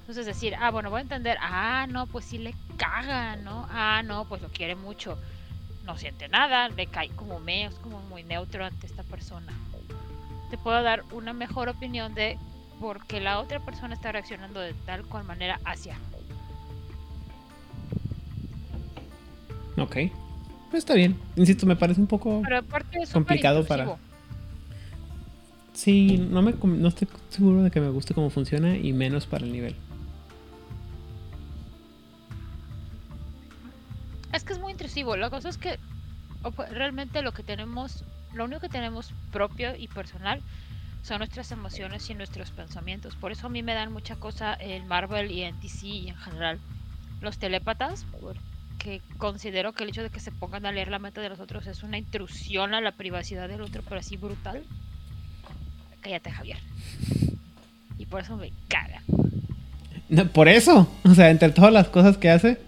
Entonces decir, ah, bueno, voy a entender, ah, no, pues sí le caga, ¿no? Ah, no, pues lo quiere mucho. No siente nada, le cae como me, es como muy neutro ante esta persona. Te puedo dar una mejor opinión de por qué la otra persona está reaccionando de tal cual manera hacia. Ok. Pues está bien. Insisto, me parece un poco complicado para. Sí, no, me, no estoy seguro de que me guste cómo funciona y menos para el nivel. Es que es muy intrusivo. La cosa es que realmente lo que tenemos, lo único que tenemos propio y personal son nuestras emociones y nuestros pensamientos. Por eso a mí me dan mucha cosa en Marvel y en DC y en general. Los telépatas, porque considero que el hecho de que se pongan a leer la mente de los otros es una intrusión a la privacidad del otro, pero así brutal. Cállate, Javier. Y por eso me caga. por eso, o sea, entre todas las cosas que hace,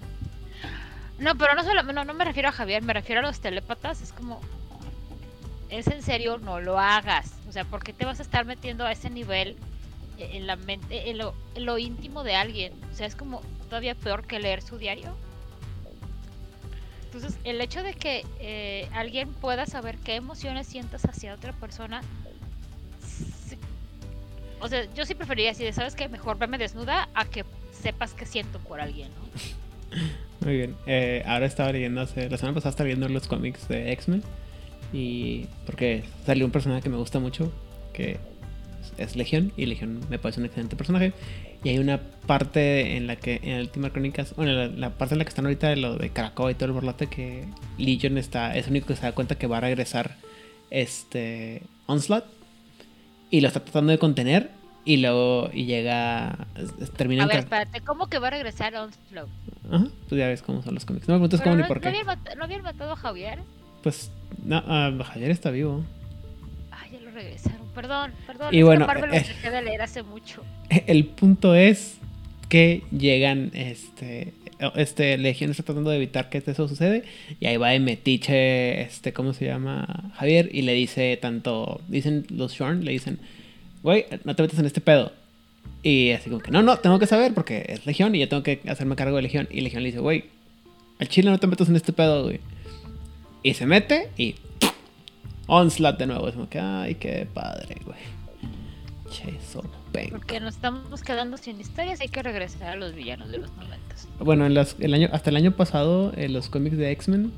no, pero no solo, no, no me refiero a Javier, me refiero a los telépatas. Es como, es en serio, no lo hagas. O sea, ¿por qué te vas a estar metiendo a ese nivel en la mente, en lo, íntimo de alguien? O sea, es como todavía peor que leer su diario. Entonces, el hecho de que eh, alguien pueda saber qué emociones sientas hacia otra persona, o sea, yo sí preferiría así de, ¿sabes qué? Mejor veme desnuda a que sepas qué siento por alguien, ¿no? Muy bien. Eh, ahora estaba leyendo hace. La semana pasada estaba leyendo los cómics de X-Men. Y. Porque salió un personaje que me gusta mucho. Que es Legión. Y Legión me parece un excelente personaje. Y hay una parte en la que. En el última crónicas. Bueno, la, parte en la que están ahorita de lo de Caracol y todo el borlote. Que Legion está. Es el único que se da cuenta que va a regresar. Este. Onslaught. Y lo está tratando de contener. Y luego y llega. Termina a ver, espérate, ¿cómo que va a regresar Onslaught? Ajá, pues ya ves cómo son los cómics. No me preguntes cómo ni por qué. ¿No habían, matado a Javier? Pues, no, uh, Javier está vivo. Ay, ya lo regresaron. Perdón, perdón. Y bueno, Marvel eh, lo de leer hace mucho. El punto es que llegan, este, este Legión está tratando de evitar que eso sucede y ahí va de metiche, este, ¿cómo se llama? Javier y le dice tanto, dicen los Shorn, le dicen güey, no te metas en este pedo. Y así como que, no, no, tengo que saber porque es Legión y ya tengo que hacerme cargo de Legión. Y Legión le dice, güey, al chile no te metas en este pedo, güey. Y se mete y Onslaught de nuevo. Es como que, ay, qué padre, güey. Che. Porque nos estamos quedando sin historias y hay que regresar a los villanos de los momentos. Bueno, en las- el año, hasta el año pasado, en los cómics de X-Men,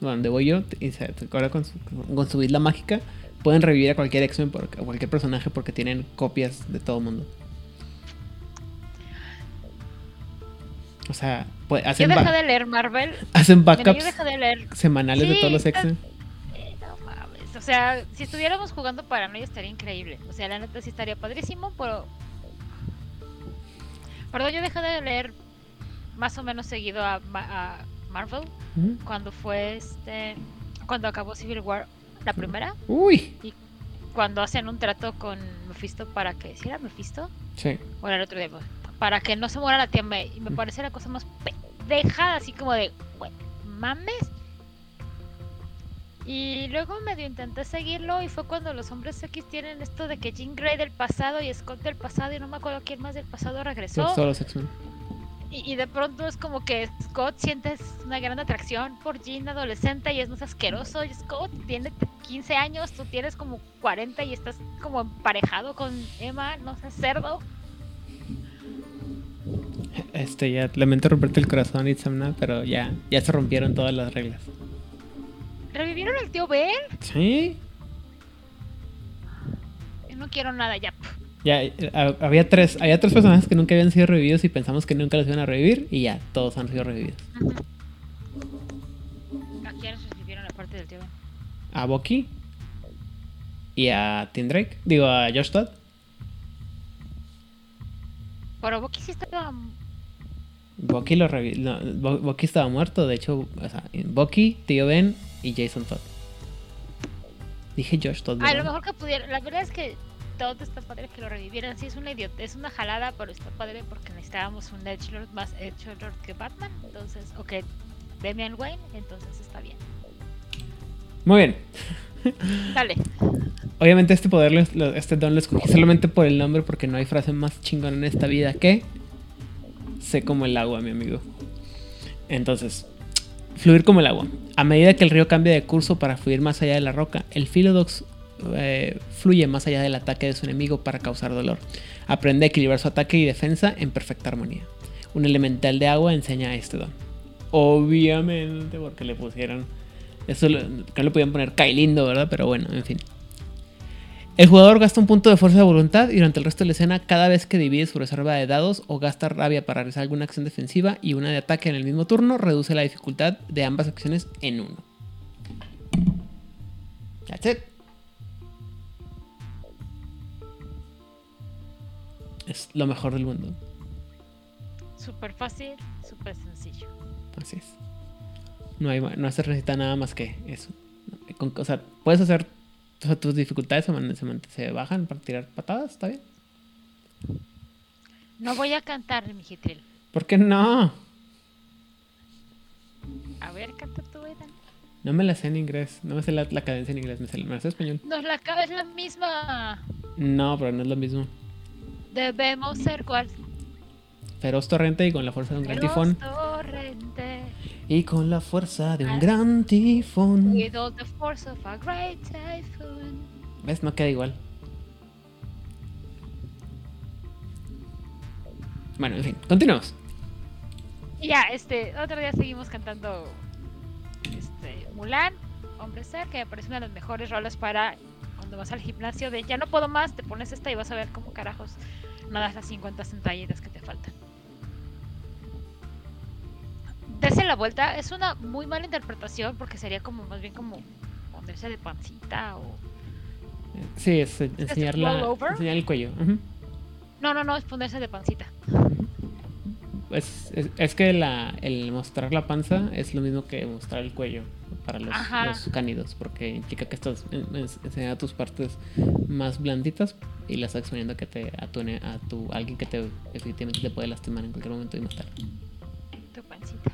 donde voy yo, y se, ahora con su, con su isla mágica, pueden revivir a cualquier X-Men, a cualquier personaje, porque tienen copias de todo el mundo. O sea, pues, Yo hacen, dejé ba- de leer Marvel. hacen backups yo dejé de leer. semanales de Sí, todos los X-Men. eh, no mames. O sea, si estuviéramos jugando Paranoia estaría increíble. O sea, la neta sí estaría padrísimo, pero. Perdón, yo dejé de leer más o menos seguido a, Ma- a Marvel Ujú. cuando fue este. Cuando acabó Civil War, la primera. Uy, Cuando hacen un trato con Mephisto para que. ¿Sí era Mephisto? sí. O era el otro día. Para que no se muera la tía May. Y me parece la cosa más pendejada, así como de. "Güey, mames. Y luego medio intenté seguirlo y fue cuando los hombres X tienen esto de que Jean Grey del pasado y Scott del pasado y no me acuerdo quién más del pasado regresó. Y, y de pronto es como que Scott siente una gran atracción por Jean adolescente y es más asqueroso. Y Scott tiene 15 años, tú tienes como 40 y estás como emparejado con Emma, no seas cerdo. Este, ya lamento romperte el corazón, Itzamna, pero ya, ya se rompieron todas las reglas. ¿Revivieron al tío Ben? Sí. Yo no quiero nada ya. Ya, ha- había tres, había tres personajes que nunca habían sido revividos y pensamos que nunca los iban a revivir y ya, todos han sido revividos. ¿A quiénes revivieron aparte del tío Ben? A Bucky y a Tim Drake, digo a Josh Todd. Pero Bucky sí estaba... Bucky lo revi- no, Bu- Bucky estaba muerto, de hecho, o sea, Bucky, Tío Ben y Jason Todd. Dije Josh Todd. A lo mejor que pudiera... La verdad es que todo está padre que lo revivieran. Sí, es una idiota, es una jalada, pero está padre porque necesitábamos un Edgelord más Edgelord que Batman. Entonces, o que Damian Wayne, entonces está bien. Muy bien. Dale. Obviamente este poder, este don lo escogí solamente por el nombre porque no hay frase más chingona en esta vida que sé como el agua, mi amigo. Entonces, fluir como el agua. A medida que el río cambia de curso para fluir más allá de la roca, el Philodox eh, fluye más allá del ataque de su enemigo para causar dolor. Aprende a equilibrar su ataque y defensa en perfecta armonía. Un elemental de agua enseña este don. Obviamente, porque le pusieron. Eso que podían poner Kailindo, ¿verdad? Pero bueno, en fin. El jugador gasta un punto de fuerza de voluntad y durante el resto de la escena cada vez que divide su reserva de dados o gasta rabia para realizar alguna acción defensiva y una de ataque en el mismo turno, reduce la dificultad de ambas acciones en uno. That's it. Es lo mejor del mundo. Súper fácil, súper sencillo. Así es. No, hay, no se necesita nada más que eso. O sea, puedes hacer. O sea, tus dificultades se, se bajan para tirar patadas, ¿está bien? No voy a cantar, mijitril. ¿Por qué no? A ver, canta tú, Edan. No me la sé en inglés. No me sé la, la cadencia en inglés. Me, sé, me la sé en español. No, la cabeza es la misma. No, pero no es lo mismo. Debemos ser cual. Feroz torrente y con la fuerza de un gran feroz tifón. Y con la fuerza de un Ah. gran tifón. With all the force of a great typhoon. ¿Ves? No queda igual. Bueno, en fin, continuamos. Ya, este, otro día seguimos cantando este, Mulan, Hombre Ser, que me parece una de las mejores rolas para cuando vas al gimnasio de ya no puedo más, te pones esta y vas a ver cómo carajos no das las 50 centallitas que te faltan. Dese la vuelta, es una muy mala interpretación porque sería como más bien como ponerse de pancita o... Sí, es enseñar, la- enseñar el cuello. No, no, no, es ponerse de pancita. Es, es, es que la, el mostrar la panza es lo mismo que mostrar el cuello para los, los cánidos, porque implica que estás en- en- enseñando tus partes más blanditas y las estás exponiendo a que te atune a tu alguien que te efectivamente te puede lastimar en cualquier momento y matar. Tu pancita.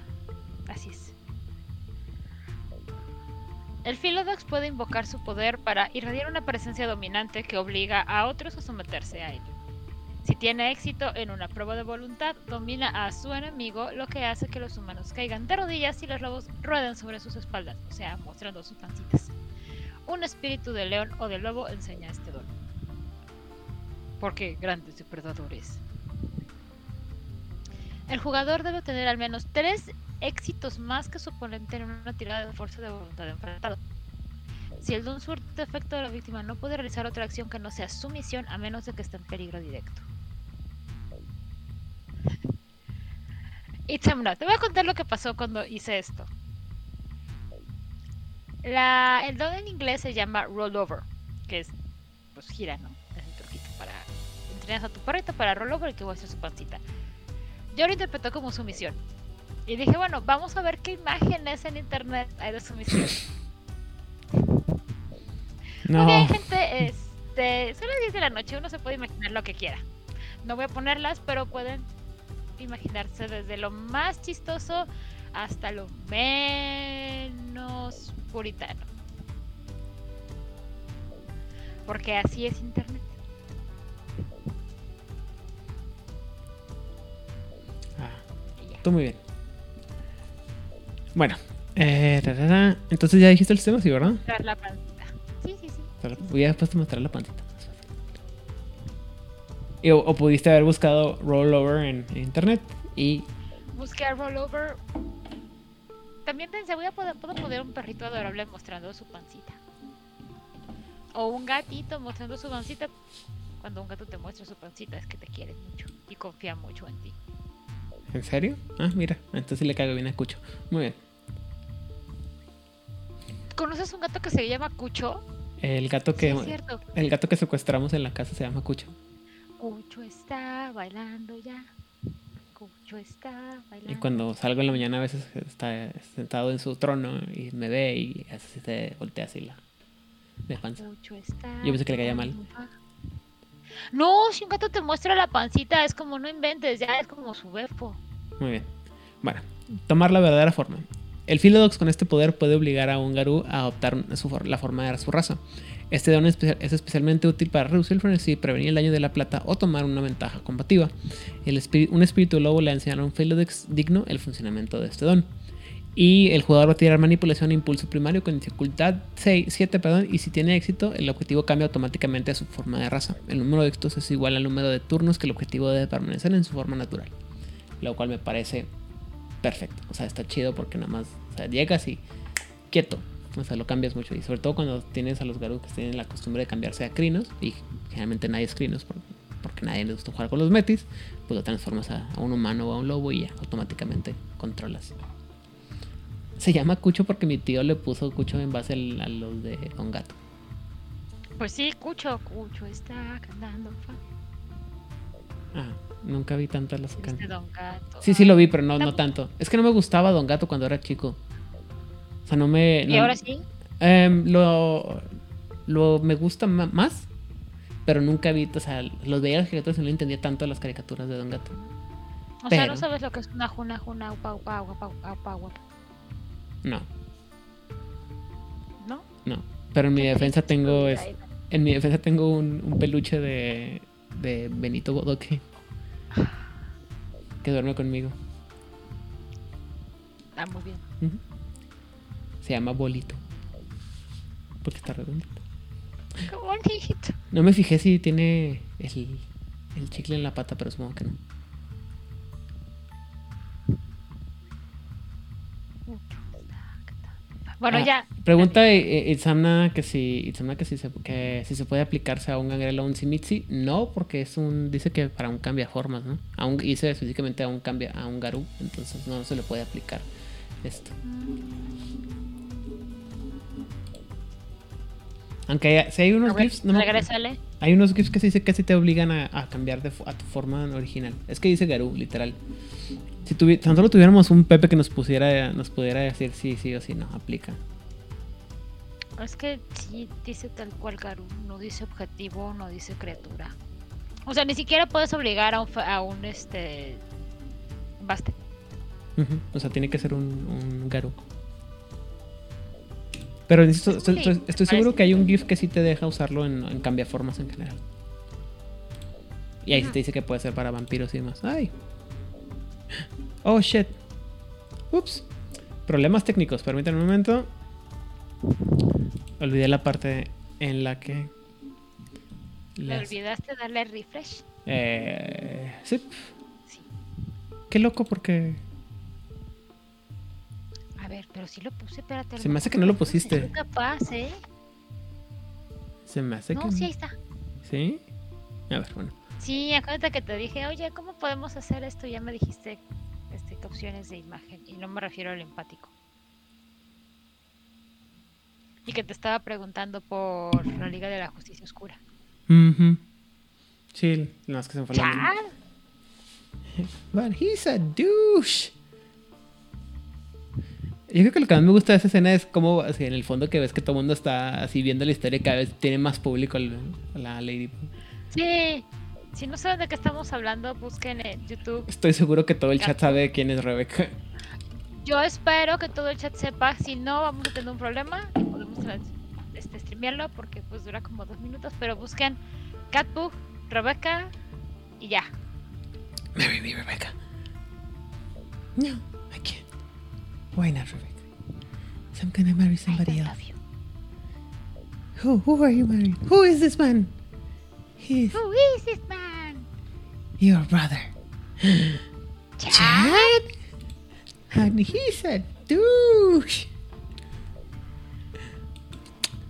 El Philodox puede invocar su poder para irradiar una presencia dominante que obliga a otros a someterse a él. Si tiene éxito en una prueba de voluntad, domina a su enemigo, lo que hace que los humanos caigan de rodillas y los lobos rueden sobre sus espaldas, o sea, mostrando sus pancitas. Un espíritu de león o de lobo enseña este don. Porque grandes depredadores. El jugador debe tener al menos tres éxitos más que su oponente en una tirada de fuerza de voluntad de enfrentado. Si el don surte efecto de la víctima no puede realizar otra acción que no sea su misión a menos de que esté en peligro directo. Itzamna, te voy a contar lo que pasó cuando hice esto. La, el don en inglés se llama rollover, que es pues gira, ¿no? Es el truquito para entrenas a tu perrito para rollover y que muestre su pancita. Yo lo interpreté como su misión. Y dije, bueno, vamos a ver qué imágenes en internet hay de su misión. No. Hay gente, este, son las 10 de la noche, uno se puede imaginar lo que quiera. No voy a ponerlas, pero pueden imaginarse desde lo más chistoso hasta lo menos puritano. Porque así es internet. Ah, tú muy bien. Bueno, eh, entonces ya dijiste el sistema, sí, ¿verdad? Mostrar la pancita. Sí, sí, sí. Voy a después te mostrar la pancita. Y, o, o pudiste haber buscado rollover en, en internet y Busqué a rollover. También pensé, voy a poder, puedo poner un perrito adorable mostrando su pancita. O un gatito mostrando su pancita. Cuando un gato te muestra su pancita es que te quiere mucho y confía mucho en ti. ¿En serio? Ah, mira, entonces le caigo bien a Cucho. Muy bien. ¿Conoces un gato que se llama Cucho? El gato Sí, que es el gato que secuestramos en la casa se llama Cucho. Cucho está bailando ya. Cucho está bailando. Y cuando salgo en la mañana a veces está sentado en su trono y me ve y así se voltea así la de panza. Cucho está Yo pensé que le caía mal. No, si un gato te muestra la pancita, es como no inventes, ya es como su verbo. Muy bien. Bueno, tomar la verdadera forma. El Philodox con este poder puede obligar a un Garú a adoptar su la forma de su raza. Este don es especialmente útil para reducir el frenesí, prevenir el daño de la plata o tomar una ventaja combativa. Un espíritu lobo le enseñará a un Philodox digno el funcionamiento de este don. Y el jugador va a tirar manipulación e impulso primario con dificultad 7, perdón, y si tiene éxito, el objetivo cambia automáticamente a su forma de raza. El número de éxitos es igual al número de turnos que el objetivo debe permanecer en su forma natural. Lo cual me parece perfecto. O sea, está chido porque nada más llegas y quieto. O sea, lo cambias mucho. Y sobre todo cuando tienes a los Garú que tienen la costumbre de cambiarse a crinos. Y generalmente nadie es crinos por- porque nadie le gusta jugar con los metis. Pues lo transformas a, un humano o a un lobo y ya automáticamente controlas. Se llama Cucho porque mi tío le puso Cucho en base a los de Don Gato. Pues sí, Cucho, Cucho está cantando. Ah, nunca vi tantas las Este canciones. Don Gato. Sí, sí lo vi, pero no, no tanto. Es que no me gustaba Don Gato cuando era chico. O sea, no me... Y no- ahora sí. Em, lo, lo me gusta más, pero nunca vi, o sea, los veía las caricaturas y no entendía tanto las caricaturas de Don Gato. O sea, Pero- no sabes lo que es una juna, juna, upa, upa, upa, upa, upa, upa, No, ¿no? no. Pero en mi defensa tengo es, en mi defensa tengo un, un peluche de, de Benito Bodoque que duerme conmigo. Ah, muy bien. Se llama Bolito. Porque está redondito. Qué bonito. No me fijé si tiene el, el chicle en la pata, pero supongo que no. Bueno, Ah, ya. Pregunta eh, Itzamna que si Itzamna que si se que si se puede aplicarse a un gangrel o un simitsi. No, porque es un dice que para un cambiaformas, ¿no? A un, dice específicamente a un cambia a un garú, entonces no se le puede aplicar esto. Aunque hay- si hay unos ver, gifs, no me- regrésale. Hay unos gifs que sí dice que sí te obligan a, a cambiar de, a tu forma original. Es que dice garú, literal. Si tuvi- tan solo tuviéramos un Pepe que nos pusiera nos pudiera decir sí, sí o sí, no, aplica. Es que sí, dice tal cual Garu. No dice objetivo, no dice criatura. O sea, ni siquiera puedes obligar a un, a un este. Baste. O sea, tiene que ser un, un Garú. Pero insisto, estoy, Sí, estoy- me estoy seguro que hay un GIF que sí te deja usarlo en, en cambiaformas en general. Y ahí sí te dice que puede ser para vampiros y demás. ¡Ay! ¡Oh, shit! Ups. Problemas técnicos. Permítanme un momento. Olvidé la parte en la que... ¿Me Le olvidaste darle refresh? Eh, sí. Sí. Qué loco porque... A ver, pero sí lo puse, espérate. Se me hace que no lo pusiste. soy capaz, ¿eh? Se me hace No, que... sí, ahí está. ¿Sí? A ver, bueno. Sí, acuérdate que te dije, oye, ¿cómo podemos hacer esto? Ya me dijiste este, qué opciones de imagen, y no me refiero al empático. Y que te estaba preguntando por la Liga de la Justicia Oscura. Ujú. Sí, no es que se me fue la. But he's a douche. Yo creo que lo que más me gusta de esa escena es como así, en el fondo que ves que todo el mundo está así viendo la historia y cada vez tiene más público el- la Lady. Sí, si no saben de qué estamos hablando, busquen en YouTube. Estoy seguro que todo el chat sabe quién es Rebeca. Yo espero que todo el chat sepa, si no vamos a tener un problema y podemos este, streamearlo porque pues dura como dos minutos, pero busquen Catbook, Rebeca y ya. Me, Rebecca. No, I can't. Why not, Rebecca? So I'm gonna marry I somebody love else. you. Who? Who are you marrying? Who is this man? He's Who is this man? your brother. Chad? Chad? And he's a douche.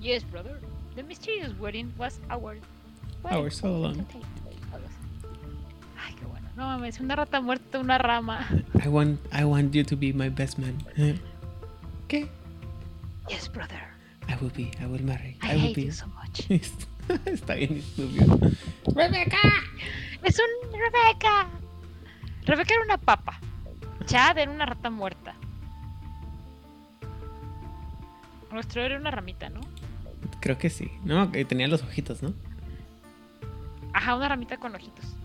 Yes, brother. The mysterious wedding was our Ours all along. No mames, una rata muerta, una rama. I want, I want you to be my best man. ¿Qué? Yes, brother. I will be. I will marry. I, I, will hate be. you so much. Está bien estúpido. Rebecca. Es un Rebeca. Rebeca era una papa. Chad era una rata muerta. Nuestro era una ramita, ¿no? Creo que sí. No, que tenía los ojitos, ¿no? Ajá, una ramita con ojitos.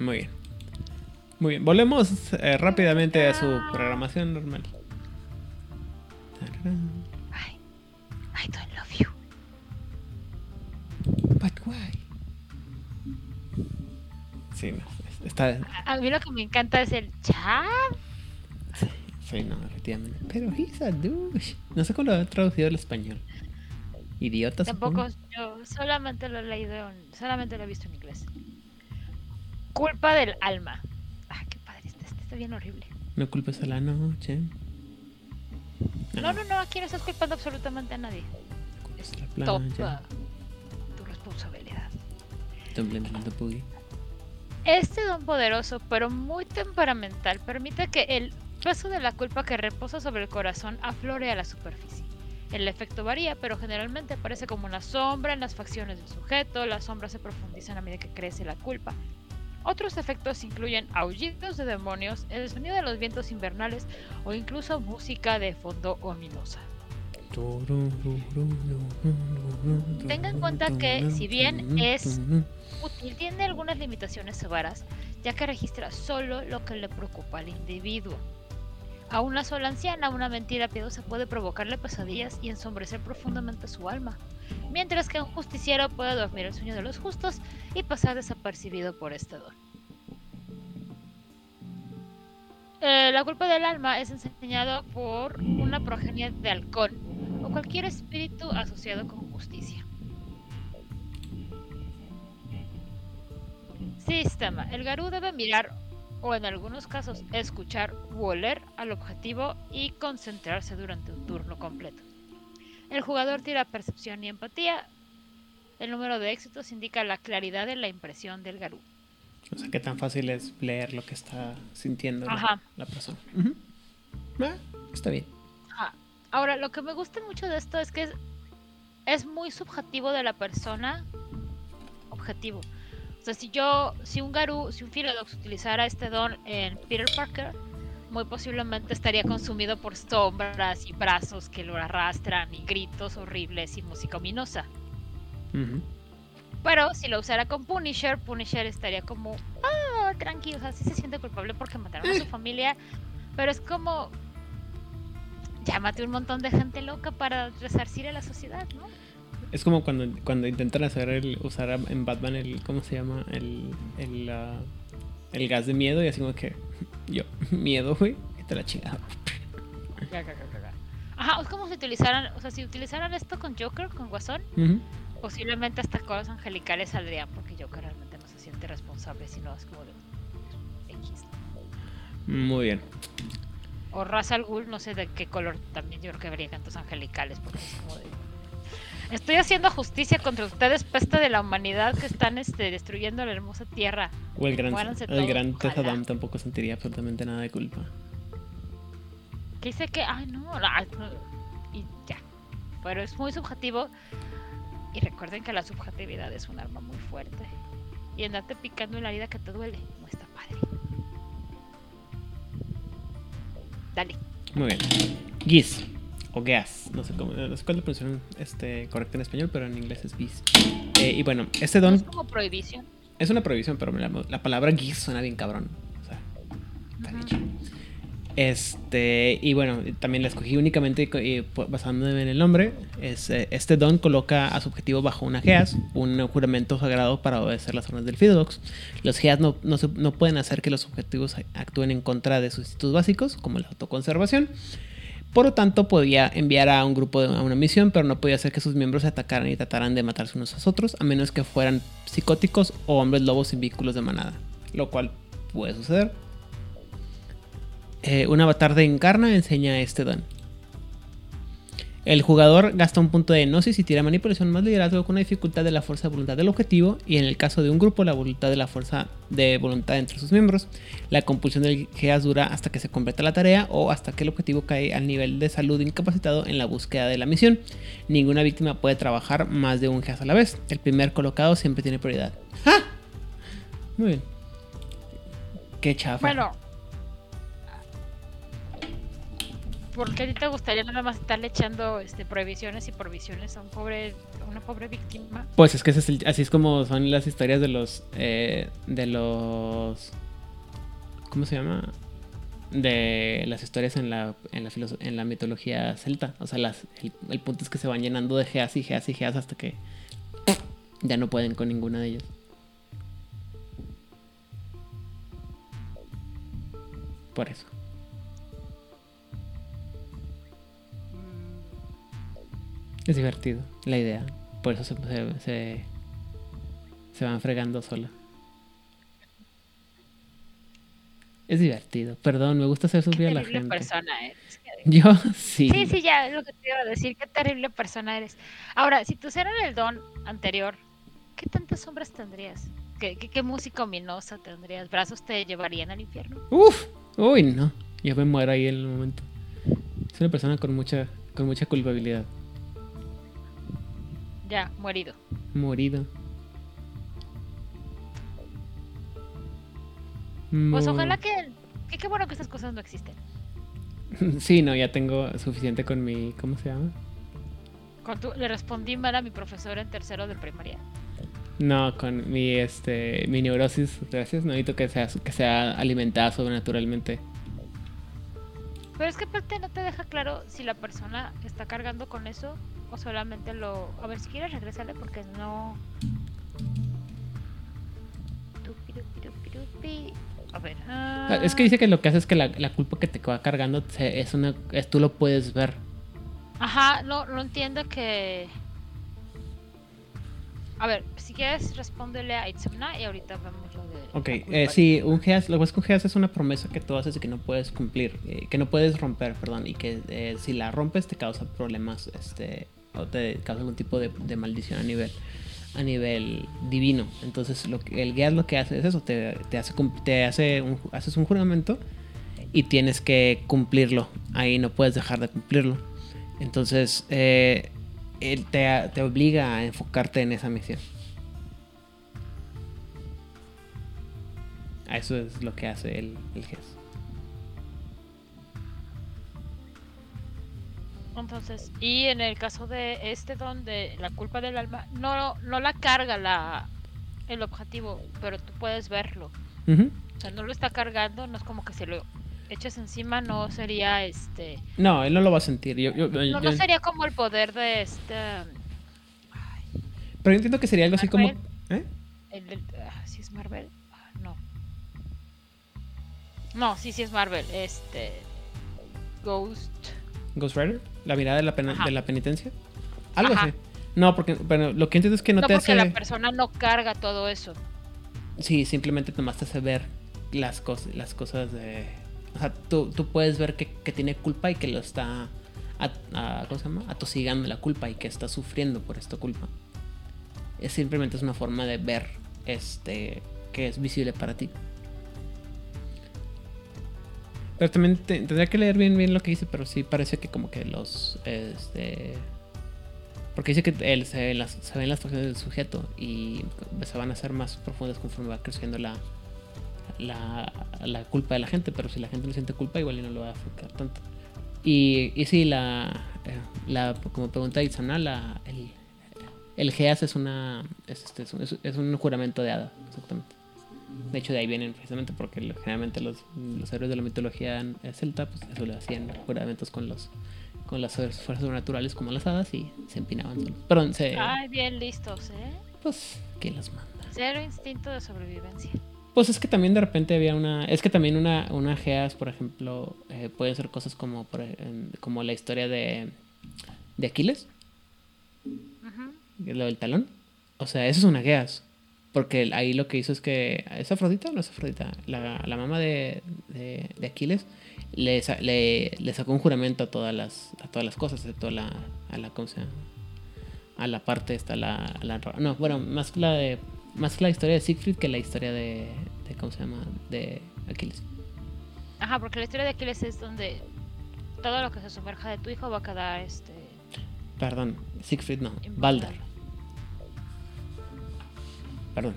Muy bien. Muy bien. Volvemos eh, rápidamente a su programación normal. Ay, I don't love you. But why? Sí, no, es- está. A mí lo que me encanta es el Chad. Sí, no, efectivamente. Pero he's a douche. No sé cómo lo han traducido al español. Idiota, Tampoco, supongo. yo solamente lo he leído, en- solamente lo he visto en inglés. Culpa del alma. Ah, qué padre, este, este está bien horrible. No culpes a la noche. No, no, no, aquí no estás culpando absolutamente a nadie. la Top tu responsabilidad. Este don poderoso, pero muy temperamental, permite que el peso de la culpa que reposa sobre el corazón aflore a la superficie. El efecto varía, pero generalmente aparece como una sombra en las facciones del sujeto, las sombras se profundizan a medida que crece la culpa. Otros efectos incluyen aullidos de demonios, el sonido de los vientos invernales o incluso música de fondo ominosa. Tenga en cuenta que, si bien es útil, tiene algunas limitaciones severas, ya que registra solo lo que le preocupa al individuo. A una sola anciana, una mentira piadosa puede provocarle pesadillas y ensombrecer profundamente su alma, mientras que un justiciero puede dormir el sueño de los justos y pasar desapercibido por este don. Eh, la culpa del alma es enseñado por una progenie de halcón o cualquier espíritu asociado con justicia. Sistema. El Garú debe mirar o en algunos casos escuchar u oler al objetivo y concentrarse durante un turno completo. El jugador tira percepción y empatía. El número de éxitos indica la claridad de la impresión del Garú. O sea, qué tan fácil es leer lo que está sintiendo la, persona. Ah, está bien. Ajá. Ahora, lo que me gusta mucho de esto es que es, es muy subjetivo de la persona objetivo. O sea, si yo, si un Garú, si un Philodox utilizara este don en Peter Parker, muy posiblemente estaría consumido por sombras y brazos que lo arrastran y gritos horribles y música ominosa. Pero si lo usara con Punisher, Punisher estaría como, ah, tranquilo, o sea, sí se siente culpable porque mataron a su familia, pero es como, llámate un montón de gente loca para resarcir a la sociedad, ¿no? Es como cuando, cuando intentan hacer el, usar en Batman el, ¿cómo se llama? El, el, ah, el gas de miedo y así como que, yo, miedo, güey, te la chingada. Ajá, es como si utilizaran, o sea, si utilizaran esto con Joker, con Guasón. Posiblemente hasta cosas angelicales saldrían, porque que realmente no se siente responsable, sino es como de X. Muy bien. O Ra's al Ghul, no sé de qué color también yo creo que habría cantos angelicales, porque es como de... Estoy haciendo justicia contra ustedes, peste de la humanidad que están este, destruyendo la hermosa tierra. O el gran, Muéranse el todos, gran. Tezadam tampoco sentiría absolutamente nada de culpa. Que dice que, ay no, ah, no, y ya. Pero es muy subjetivo. Y recuerden que la subjetividad es un arma muy fuerte. Y andarte picando en la herida que te duele no está padre. Dale. Muy bien. Geese. O gas. No sé, cómo, no sé cuál es la pronunciación este, correcta en español, pero en inglés es geese. Eh, y bueno, este ¿No don es como prohibición. es una prohibición, pero la, la palabra geese suena bien cabrón. O sea, está bien chido. Este, y bueno, también la escogí únicamente eh, basándome en el nombre. Es, eh, este don coloca a su objetivo bajo una GEAS, un juramento sagrado para obedecer las órdenes del Fidox. Los GEAS no, no, se- no pueden hacer que los objetivos actúen en contra de sus instintos básicos, como la autoconservación. Por lo tanto, podía enviar a un grupo a una misión, pero no podía hacer que sus miembros se atacaran y trataran de matarse unos a otros, a menos que fueran psicóticos o hombres lobos sin vínculos de manada. Lo cual puede suceder. Eh, un avatar de Encarna enseña este don. El jugador gasta un punto de gnosis y tira manipulación más liderazgo con una dificultad de la fuerza de voluntad del objetivo y en el caso de un grupo la voluntad de la fuerza de voluntad entre sus miembros. La compulsión del GEAS dura hasta que se completa la tarea o hasta que el objetivo cae al nivel de salud incapacitado en la búsqueda de la misión. Ninguna víctima puede trabajar más de un GEAS a la vez. El primer colocado siempre tiene prioridad. ¡Ah! Muy bien. Qué chafa. Bueno. ¿Por qué a ti te gustaría nada más estarle echando este, prohibiciones y provisiones a un pobre, una pobre víctima? Pues es que es el- así es como son las historias de los. eh, de los. ¿Cómo se llama? De las historias en la, en la, en la mitología celta. O sea, las, el, el punto es que se van llenando de geas y geas y geas hasta que ya no pueden con ninguna de ellas. Por eso. Es divertido, la idea. Por eso se, se, se, se van fregando sola. Es divertido. Perdón, me gusta hacer Qué sufrir a la terrible gente. persona eres. Yo sí. Sí, sí, ya es lo que te iba a decir. Qué terrible persona eres. Ahora, si tú eras el don anterior, ¿qué tantas sombras tendrías? ¿Qué, qué, qué música ominosa tendrías? ¿Brazos te llevarían al infierno? Uf, uy, no. Yo me muero ahí en el momento. Es una persona con mucha, con mucha culpabilidad. Ya, morido. Morido. Pues ojalá que, que. Qué bueno que estas cosas no existen. Sí, no, ya tengo suficiente con mi. ¿Cómo se llama? Cuando le respondí mal a mi profesora en tercero de primaria. No, con mi este mi neurosis, gracias, no necesito que sea que sea alimentada sobrenaturalmente. Pero es que aparte no te deja claro si la persona está cargando con eso o solamente lo... A ver, si quieres regresarle porque no... A ver. Ah, Es que dice que lo que hace es que la, la culpa que te va cargando se- es una es tú lo puedes ver. Ajá, no, no entiendo que... A ver, si quieres respóndele a Itzumna y ahorita vemos lo de... Ok, eh, sí, un geas, lo que es que un geas es una promesa que tú haces y que no puedes cumplir, eh, que no puedes romper, perdón, y que eh, si la rompes te causa problemas, este, o te causa algún tipo de, maldición a nivel, a nivel divino. Entonces, lo que, el geas lo que hace es eso, te, te hace, te hace un, haces un juramento y tienes que cumplirlo. Ahí no puedes dejar de cumplirlo. Entonces, eh, él te, te obliga a enfocarte en esa misión. Eso es lo que hace el, el. Entonces, y en el caso de este donde la culpa del alma, no, no la carga la, el objetivo, pero tú puedes verlo. Ujú. O sea, no lo está cargando, no es como que se lo eches encima, no sería este... No, él no lo va a sentir. Yo, yo- No, yo- no sería como el poder de este... pero yo entiendo que sería algo así como... ¿Eh? El del... ah, ¿Sí es Marvel? Ah, no. No, sí, sí es Marvel. Este... Ghost... Ghost Rider, la mirada de la, pena- de la penitencia. Algo Ajá. así. No, porque bueno, lo que entiendo es que no, No te porque hace. la persona no carga todo eso. Sí, simplemente nomás te hace ver las cosas, las cosas de. O sea, tú, tú puedes ver que, que tiene culpa y que lo está. a- a- ¿Cómo se llama? Atosigando la culpa y que está sufriendo por esta culpa. Es simplemente es una forma de ver este que es visible para ti. Pero también te- tendría que leer bien bien lo que dice, pero sí parece que como que los este porque dice que él se, las, se ven las facciones del sujeto y se van a hacer más profundas conforme va creciendo la, la, la culpa de la gente, pero si la gente no siente culpa igual no lo va a afectar tanto. Y, y sí, la, eh, la como pregunta Itzana, la, el, el Geas es una es, este, es, un, es un juramento de hada, exactamente. De hecho, de ahí vienen precisamente porque generalmente los, los héroes de la mitología celta pues eso le hacían juramentos con los con las fuerzas sobrenaturales como las hadas y se empinaban. Perdón, se, Ay, bien listos, ¿eh? pues, ¿quién las manda? Cero instinto de sobrevivencia. Pues es que también de repente había una. Es que también una, una Geas, por ejemplo, eh, puede ser cosas como, por en- como la historia de, de Aquiles, es lo del talón. O sea, eso es una Geas. Porque ahí lo que hizo es que. ¿Es Afrodita o no es Afrodita? La, la mamá de, de, de Aquiles le, le, le sacó un juramento a todas las, a todas las cosas, excepto a la, a la. ¿Cómo se llama? A la parte esta, la, a la. No, bueno, más la de. Más la historia de Siegfried que la historia de, de. ¿Cómo se llama? De Aquiles. Ajá, porque la historia de Aquiles es donde todo lo que se sumerja de tu hijo va a quedar este. Perdón, Siegfried no, invulnerable. Perdón.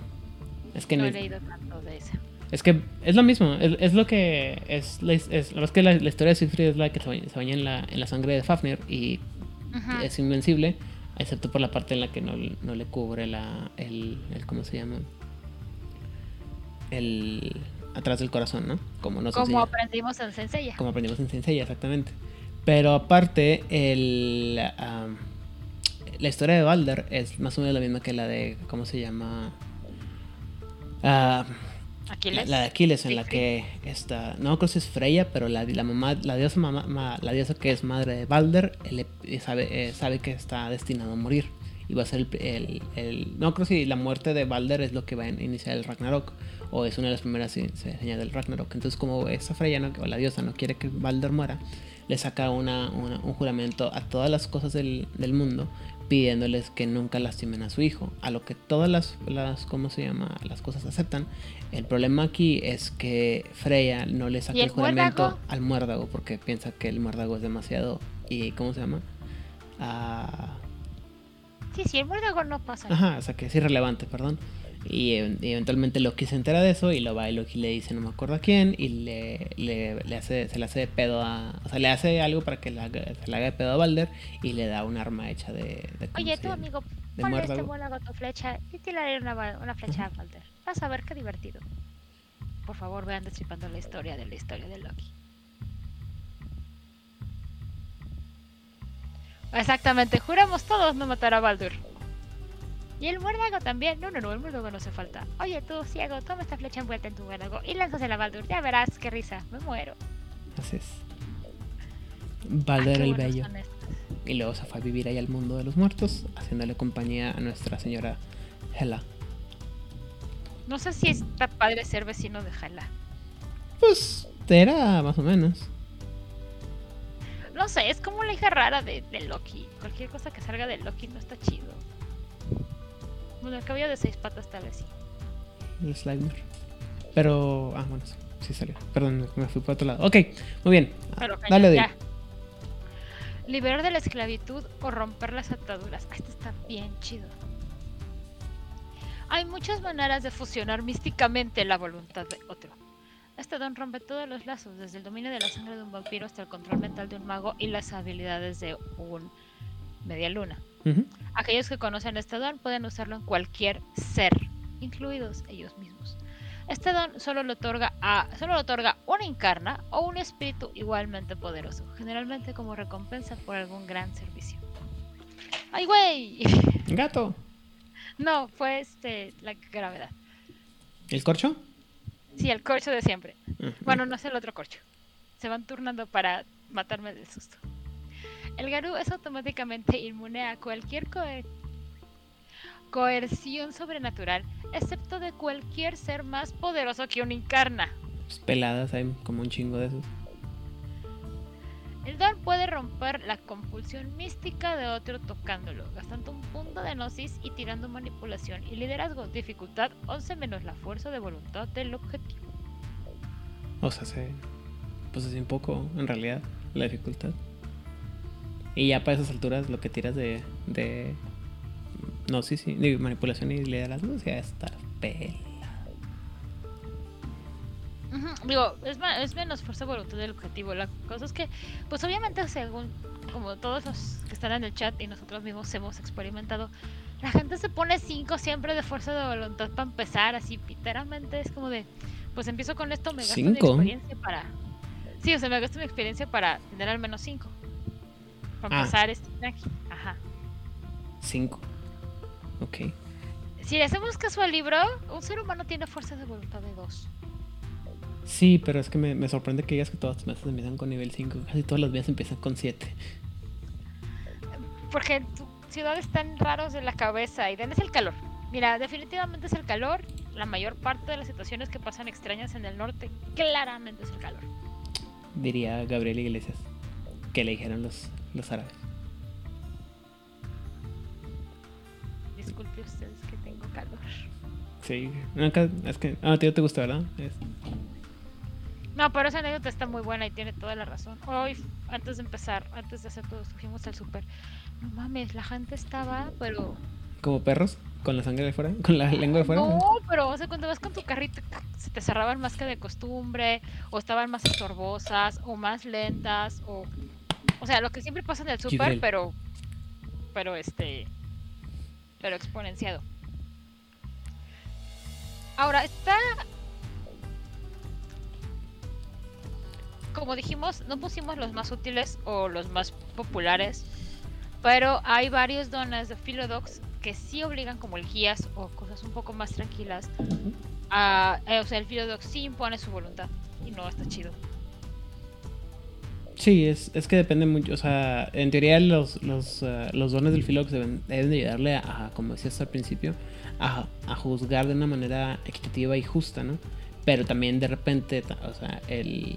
Es que No he leído tanto de eso. es que es lo mismo, es, es lo que es, la- es, es que la, la historia de Siegfried es la que se baña, se baña en, la, en la sangre de Fafnir y es invencible, excepto por la parte en la que no, no le cubre la el, el ¿cómo se llama? El atrás del corazón, ¿no? Como nos Como aprendimos en Senseiya. como aprendimos en Sensei, exactamente. Pero aparte, el, am, la historia de Balder es más o menos la misma que la de, ¿cómo se llama? Ah, la, Aquiles. la de Aquiles, en la Siegfried. que está, no creo si es Freya, pero la, la mamá, la diosa mamá, ma- la diosa que es madre de Balder, él le- sabe, eh, sabe que está destinado a morir. Y va a ser el, el- el- no creo si la muerte de Balder es lo que va a iniciar el Ragnarok, o es una de las primeras se- se- señales del Ragnarok. Entonces, como esa Freya, no- o la diosa, no quiere que Balder muera, le saca una, una- un juramento a todas las cosas del, del mundo pidiéndoles que nunca lastimen a su hijo. A lo que todas las, las ¿cómo se llama? Las cosas aceptan. El problema aquí es que Freya no le saca ¿Y el, el juramento muérdago? al muérdago porque piensa que el muérdago es demasiado y ¿cómo se llama? Ah, Sí, sí, el muérdago no pasa. Ajá, o sea que es irrelevante, perdón. Y, eventualmente Loki se entera de eso y lo va y Loki le dice no me acuerdo a quién y le, le, le hace, se le hace de pedo a... O sea, le hace algo para que se le haga de pedo a Balder y le da un arma hecha de... de ¿cómo Oye, llama? amigo, ponle este muérdago. muérdago a tu flecha y tiraré una, una flecha a Walter. Vas a ver qué divertido. Por favor, vean destripando la historia de la historia de Loki. Exactamente, juramos todos no matar a Baldur. Y el muérdago también. No, no, no, el muérdago no hace falta. Oye, tú, ciego, toma esta flecha envuelta en tu muérdago y lánzasela a Baldur. Ya verás qué risa, me muero. Así es. Ah, Balder qué el Bello. Y luego se fue a vivir ahí al mundo de los muertos, haciéndole compañía a nuestra señora Hela. No sé si está padre ser vecino de Jala. Pues era más o menos. No sé, es como la hija rara de, de Loki. Cualquier cosa que salga de Loki no está chido. Bueno, el cabello de seis patas tal vez sí. El Slimer. Pero. Ah, bueno, sí, salió. Perdón, me fui por otro lado. Ok, muy bien. Pero Dale, ya. Liberar de la esclavitud o romper las ataduras. Ah, Esto está bien chido. Hay muchas maneras de fusionar místicamente la voluntad de otro. Este don rompe todos los lazos, desde el dominio de la sangre de un vampiro hasta el control mental de un mago y las habilidades de un media luna. Aquellos que conocen este don pueden usarlo en cualquier ser, incluidos ellos mismos. Este don solo lo otorga a solo lo otorga una encarna o un espíritu igualmente poderoso, generalmente como recompensa por algún gran servicio. ¡Ay, güey! Gato. No, fue este la gravedad. ¿El corcho? Sí, el corcho de siempre. Bueno, no es el otro corcho. Se van turnando para matarme del susto. El Garú es automáticamente inmune a cualquier co- coerción sobrenatural, excepto de cualquier ser más poderoso que un incarna. Pues peladas hay como un chingo de esos. El don puede romper la compulsión mística de otro tocándolo, gastando un punto de gnosis y tirando manipulación y liderazgo. Dificultad 11 menos la fuerza de voluntad del objetivo. O sea, se, pues es un poco, en realidad, la dificultad. Y ya para esas alturas lo que tiras de... de no, sí, sí, de manipulación y liderazgo, o sea, está pela. Ujú, Digo, es, es menos fuerza de voluntad del objetivo. La cosa es que, pues obviamente según, como todos los que están en el chat y nosotros mismos hemos experimentado, la gente se pone 5 siempre de fuerza de voluntad para empezar, así literalmente es como de, pues empiezo con esto, me gasto mi experiencia para... Sí, o sea, me gasto mi experiencia para tener al menos 5. Para Ah. empezar este tranqui. Ajá. Cinco. Ok. Si le hacemos caso al libro, un ser humano tiene fuerza de voluntad de 2. Sí, pero es que me, me sorprende que digas que todas tus mesas empiezan con nivel 5. Casi todas las mías empiezan con 7. Porque en tu ciudad están raros de la cabeza y den es el calor. Mira, definitivamente es el calor. La mayor parte de las situaciones que pasan extrañas en el norte, claramente es el calor. Diría Gabriel Iglesias. Que le dijeron los, los árabes. Disculpe ustedes que tengo calor. Sí. Es que. Ah, a ti no te gusta, ¿verdad? Es- No, pero esa anécdota está muy buena y tiene toda la razón. Hoy, antes de empezar, antes de hacer todo fuimos al súper. No mames, la gente estaba, pero... como perros, con la sangre de fuera, con la lengua de fuera. No, pero o sea, cuando vas con tu carrito se te cerraban más que de costumbre, o estaban más estorbosas, o más lentas, o... O sea, lo que siempre pasa en el Gibrel. pero... Pero este... Pero exponenciado. Ahora, está... Como dijimos, no pusimos los más útiles o los más populares, pero hay varios dones de Philodox que sí obligan como el guías o cosas un poco más tranquilas. A, eh, o sea, el Philodox sí impone su voluntad y no está chido. Sí, es, es que depende mucho. O sea, en teoría los, los, eh, los dones del Philox deben, deben de ayudarle a, a, como decías al principio, a, a juzgar de una manera equitativa y justa, ¿no? Pero también de repente, o sea, el...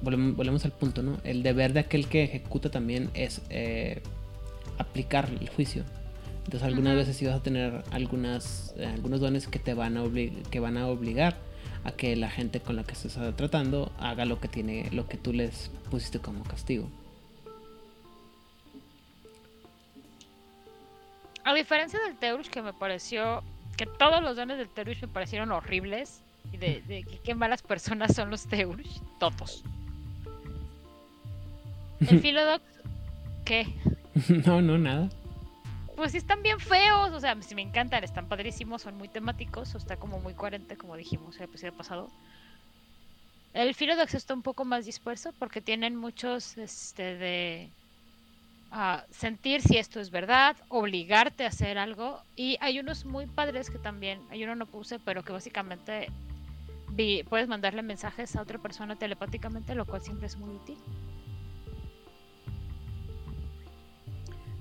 Volvemos, volvemos al punto, ¿no? El deber de aquel que ejecuta también es eh, aplicar el juicio. Entonces algunas veces sí vas a tener algunas, eh, algunos dones que te van a, que van a obligar a que la gente con la que estés tratando haga lo que tiene, lo que tú les pusiste como castigo. A diferencia del Teurush, que me pareció que todos los dones del Teurush me parecieron horribles y de, de qué malas personas son los Teurush, todos. El Philodox, ¿qué? no, no, nada. Pues sí están bien feos, o sea, me encantan, están padrísimos, son muy temáticos, o está como muy coherente, como dijimos el episodio pasado. El Philodox está un poco más disperso porque tienen muchos, este, de ah, sentir si esto es verdad, obligarte a hacer algo, y hay unos muy padres que también, hay uno no puse, pero que básicamente vi- puedes mandarle mensajes a otra persona telepáticamente, lo cual siempre es muy útil.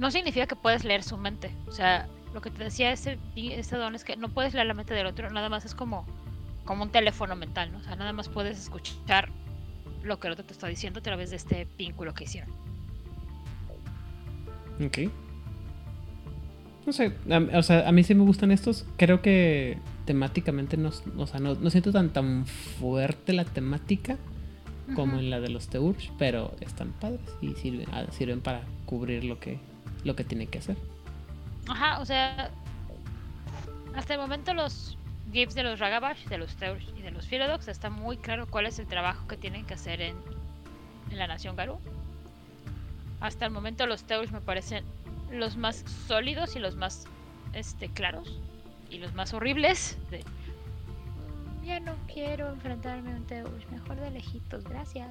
No significa que puedes leer su mente. O sea, lo que te decía ese, ese don es que no puedes leer la mente del otro, nada más es como, como un teléfono mental, ¿no? O sea, nada más puedes escuchar lo que el otro te está diciendo a través de este vínculo que hicieron. Ok. No sé, a, o sea, a mí sí me gustan estos. Creo que temáticamente no, o sea, no, no siento tan, tan fuerte la temática como en la de los Teurch, pero están padres y sirven, ah, sirven para cubrir lo que, lo que tiene que hacer. Ajá, o sea, hasta el momento los GIFs de los Ragabash, de los Teurs y de los Philodox está muy claro cuál es el trabajo que tienen que hacer en, en la Nación Garú. Hasta el momento los Teurs me parecen los más sólidos y los más este, claros y los más horribles. De, "Mm, ya no quiero enfrentarme a un Teurs, mejor de lejitos, gracias.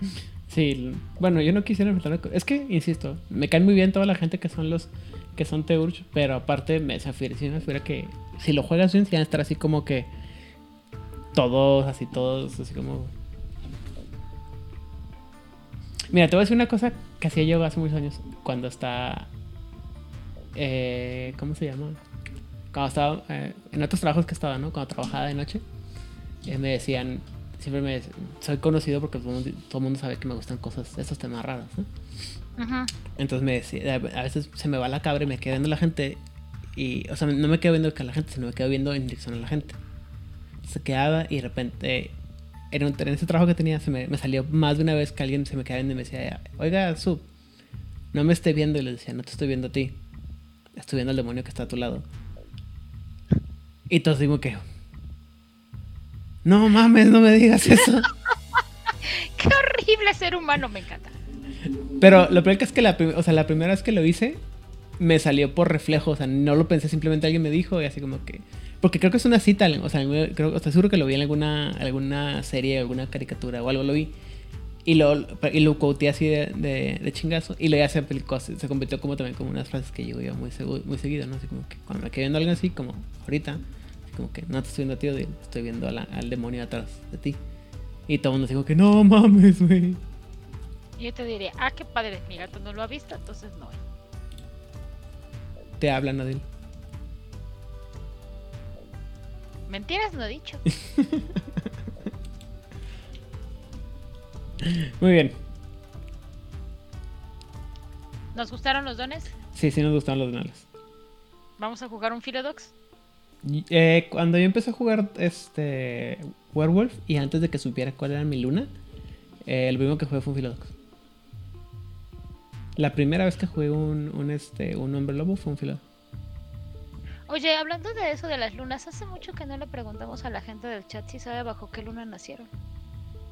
Sí, bueno, yo no quisiera enfrentarme Es que, insisto, me caen muy bien toda la gente que son los que son Teurch, pero aparte me afir- sí me que si lo juegas bien, sí van a estar así como que todos, así todos, así como... Mira, te voy a decir una cosa que hacía yo hace muchos años, cuando está... eh, ¿cómo se llama? Cuando estaba, eh, en otros trabajos que estaba, ¿no? Cuando trabajaba de noche, eh, me decían, siempre me soy conocido porque todo el mundo, sabe que me gustan cosas, esos temas raros, ¿no? Entonces me decía, a veces se me va la cabra y me quedo viendo la gente y, o sea, no me quedo viendo a la gente, sino me quedo viendo en dirección a la gente. Se quedaba y de repente, en, un, en ese trabajo que tenía, se me, me, salió más de una vez que alguien se me quedaba viendo y me decía, oiga, Sub, no me esté viendo. Y le decía, no te estoy viendo a ti, estoy viendo al demonio que está a tu lado. Y todos digo que, no mames, no me digas eso. Qué horrible ser humano, me encanta. Pero lo peor es que la, o sea, la primera vez que lo hice, me salió por reflejo. O sea, no lo pensé, simplemente alguien me dijo y así como que. Porque creo que es una cita, o sea, creo, estoy seguro que lo vi en alguna, alguna serie, alguna caricatura o algo, lo vi. Y lo, y lo quoteé así de, de, chingazo. Y lo ya se aplicó, se, se convirtió como también como unas frases que yo digo muy, muy seguido, ¿no? Así como que cuando me quedé viendo a alguien así, como ahorita, como que no te estoy viendo a ti, estoy viendo al demonio atrás de ti. Y todo el mundo dijo que no mames, güey. Y yo te diré, ah, qué padre, mi gato no lo ha visto, entonces no. Te habla Nadine. Mentiras no he dicho. Muy bien. ¿Nos gustaron los dones? Sí, sí nos gustaron los dones. ¿Vamos a jugar un Philodox? Eh, cuando yo empecé a jugar este Werewolf y antes de que supiera cuál era mi luna, eh, el primero que jugué fue un Philodox. La primera vez que jugué un, un, este, un hombre lobo fue un filo. Oye, hablando de eso de las lunas, hace mucho que no le preguntamos a la gente del chat si sabe bajo qué luna nacieron.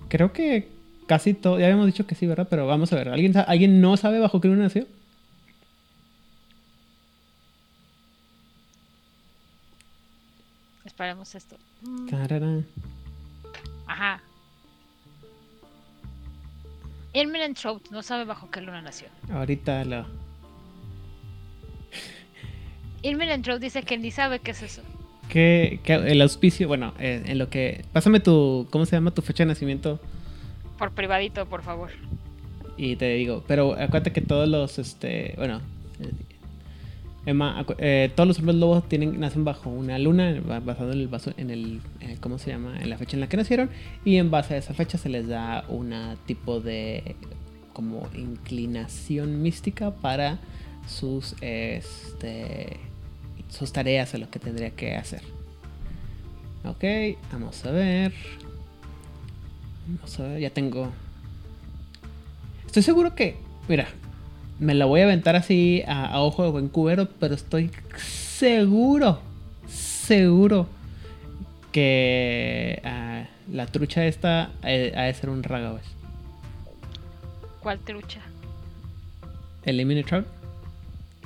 Creo que casi todo, ya habíamos dicho que sí, ¿verdad? Pero vamos a ver, ¿alguien, ¿alguien no sabe bajo qué luna nació? Esperemos esto. Ajá. Eminent Trout no sabe bajo qué luna nació. Ahorita lo. Eminent Trout dice que ni sabe qué es eso. Que, el auspicio, bueno, eh, en lo que. Pásame tu. ¿Cómo se llama tu fecha de nacimiento? Por privadito, por favor. Y te digo, pero acuérdate que todos los. este Bueno, Emma, eh, todos los hombres lobos nacen bajo una luna, basado en el, vaso, en el, eh, ¿cómo se llama? En la fecha en la que nacieron. Y en base a esa fecha se les da una tipo de como inclinación mística para sus, este, sus tareas o lo que tendría que hacer. Ok, vamos a ver. Vamos a ver, ya tengo. Estoy seguro que, mira, me la voy a aventar así a, ojo de buen cubero, pero estoy seguro, seguro que ah, la trucha esta ha de ser un ragabash. ¿Cuál trucha? El Trout.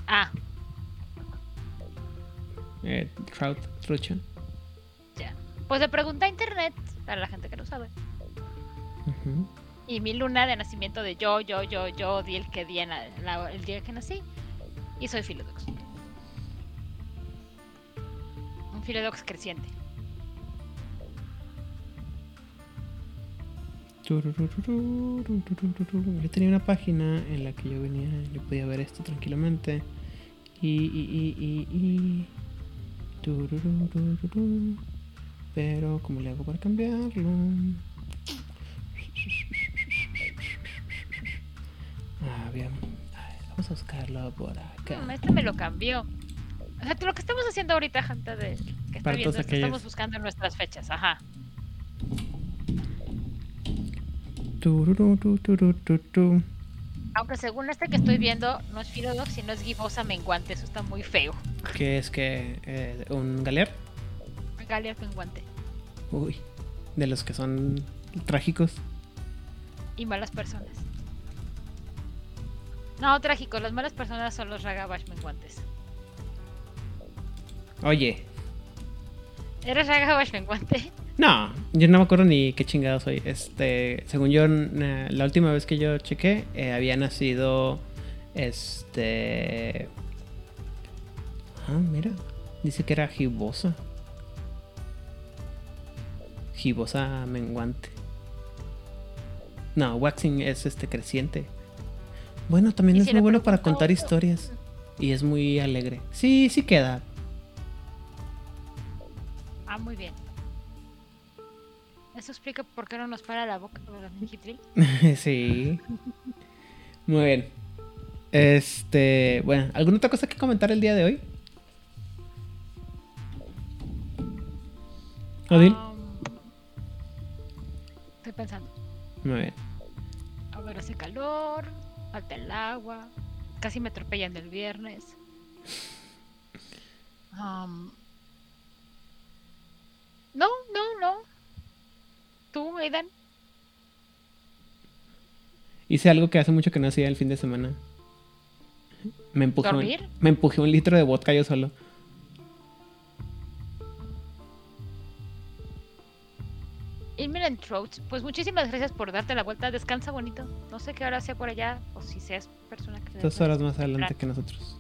Ah. Eh, trout, trucha. Ya. Pues le pregunta a internet, para la gente que no sabe. Y mi luna de nacimiento de yo, yo, yo, yo, di el que di el día que nací. Y soy Philodox. Un Philodox creciente. Yo tenía una página en la que yo venía, yo podía ver esto tranquilamente. Y, y, y, y, y. Pero, ¿cómo le hago para cambiarlo? Vamos a buscarlo por acá. este me lo cambió. O sea, lo que estamos haciendo ahorita, gente, de que está viendo, es que estamos buscando nuestras fechas, ajá. Aunque según este que estoy viendo, no es Philodox, sino es Gifosa Menguante. Eso está muy feo. ¿Qué es que? Eh, ¿Un Galear? Un Galear Menguante. Uy, de los que son trágicos. Y malas personas. No, trágico. Las malas personas son los Ragabash menguantes. Oye. ¿Eres Ragabash menguante? No, yo no me acuerdo ni qué chingado soy. Este, según yo, la última vez que yo chequé, eh, había nacido. Este. Ah, mira. Dice que era gibosa. Gibosa menguante. No, waxing es este creciente. Bueno, también es muy bueno para contar historias. y es muy alegre. Sí, sí queda. Ah, muy bien. Eso explica por qué no nos para la boca con la Minjitril. sí. Muy bien. Este, bueno, ¿alguna otra cosa que comentar el día de hoy? Odil. Um, estoy pensando. Muy bien. A ver, hace calor, falta el agua, casi me atropellan el viernes. Um, no, no, no. ¿Tú, Aidan? Hice algo que hace mucho que no hacía el fin de semana. Me empujé, un, me empujé un litro de vodka yo solo. Imminent Throat, pues muchísimas gracias por darte la vuelta. Descansa bonito. No sé qué hora sea por allá o si seas persona que... Dos horas más adelante que nosotros.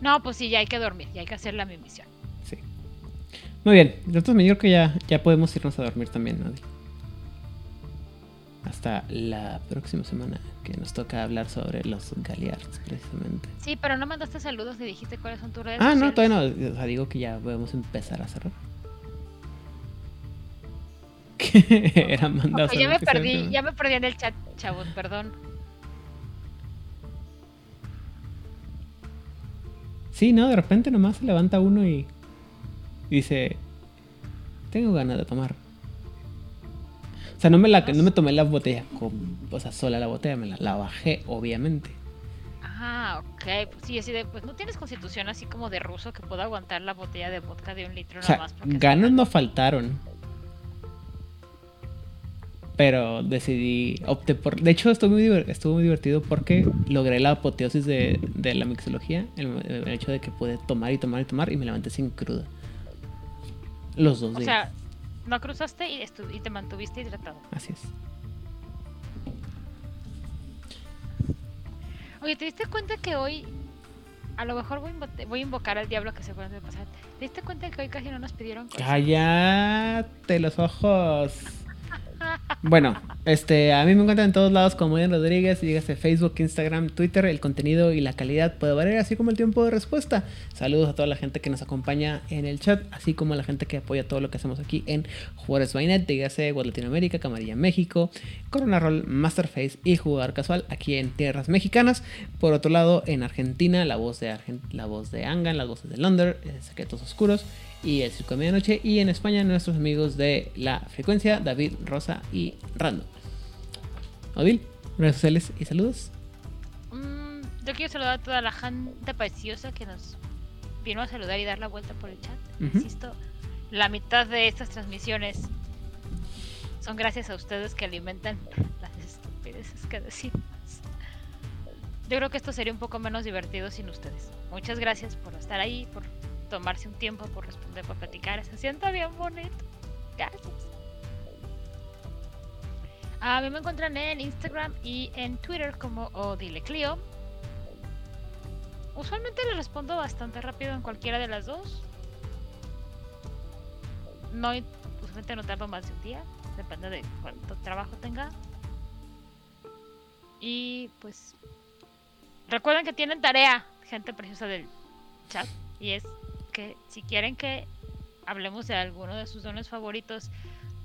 No, pues sí, ya hay que dormir, ya hay que hacer la mi misión. Sí. Muy bien. Entonces creo que ya, ya podemos irnos a dormir también, ¿no? Hasta la próxima semana que nos toca hablar sobre los Galliards, precisamente. Sí, pero no mandaste saludos ni dijiste cuáles son tus redes Ah, no, todavía no. O sea, digo que ya podemos empezar a cerrar. Que era mandado. Ok, ya me perdí, ya me perdí en el chat, chavos, perdón. Sí, no, de repente nomás se levanta uno y, dice, tengo ganas de tomar. O sea, no me, la, no me tomé la botella, con, o sea, sola la botella, me la, la bajé, obviamente. Ah, ok, pues sí, así de, pues no tienes constitución así como de ruso que pueda aguantar la botella de vodka de un litro O sea, nomás ganas no faltaron. Pero decidí, opté por... De hecho, estuvo muy, estuvo muy divertido porque logré la apoteosis de, de la mixología. El, el hecho de que pude tomar y tomar y tomar y me levanté sin cruda. Los dos O días. sea, no cruzaste y, y te mantuviste hidratado. Así es. Oye, ¿te diste cuenta que hoy, a lo mejor voy voy a invocar al diablo que se fue antes de pasar? ¿Te diste cuenta que hoy casi no nos pidieron cosas? Cállate los ojos. Bueno, este, a mí me encuentran en todos lados como Ian Rodríguez, dígase Facebook, Instagram, Twitter, el contenido y la calidad puede variar, así como el tiempo de respuesta. Saludos a toda la gente que nos acompaña en el chat, así como a la gente que apoya todo lo que hacemos aquí en Juárez Bainet, dígase Web Latinoamérica, Camarilla México, Corona Roll, Masterface y Jugador Casual aquí en tierras mexicanas. Por otro lado, en Argentina, la voz de, Argen- la voz de Angan, las voces de Londres, eh, Secretos Oscuros y El Circo de Medianoche. Y en España, nuestros amigos de La Frecuencia, David, Rosa y Rando. Odil, redes sociales y saludos. Mm, yo quiero saludar a toda la gente preciosa que nos vino a saludar y dar la vuelta por el chat. Insisto, la mitad de estas transmisiones son gracias a ustedes que alimentan las estupideces que decimos. Yo creo que esto sería un poco menos divertido sin ustedes. Muchas gracias por estar ahí, por tomarse un tiempo, por responder, por platicar. Se sienta bien bonito. Gracias. A mí me encuentran en Instagram y en Twitter como OdileClio. Usualmente le respondo bastante rápido en cualquiera de las dos. No, usualmente no tardo más de un día, depende de cuánto trabajo tenga. Y pues recuerden que tienen tarea, gente preciosa del chat, y es que si quieren que hablemos de alguno de sus dones favoritos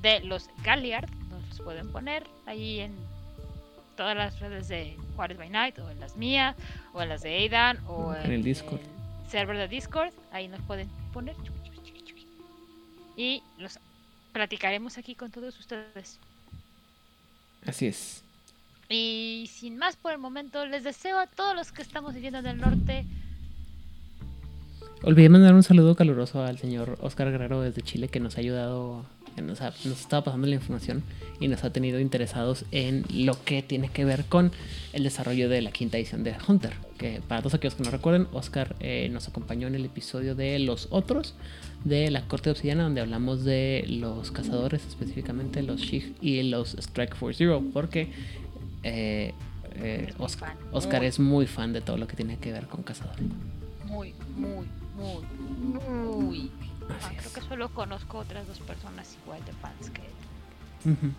de los Galliard, nos los pueden poner ahí en todas las redes de Juárez by Night, o en las mías, o en las de Aidan, o En el Discord. el server de Discord, ahí nos pueden poner. Y los platicaremos aquí con todos ustedes. Así es. Y sin más por el momento, les deseo a todos los que estamos viviendo en el norte Olvidé mandar un saludo caluroso al señor Oscar Guerrero desde Chile que nos ha ayudado, nos, ha- nos estaba pasando la información y nos ha tenido interesados en lo que tiene que ver con el desarrollo de la quinta edición de Hunter. Que para todos aquellos que no recuerden, Oscar eh, nos acompañó en el episodio de Los Otros de la Corte de Obsidiana, donde hablamos de los cazadores, específicamente los Shig y los Strike Force Zero, porque eh, eh, Oscar, Oscar es muy fan de todo lo que tiene que ver con cazador. muy, muy, muy, muy. Ah, Así creo que solo conozco otras dos personas igual de fans que él.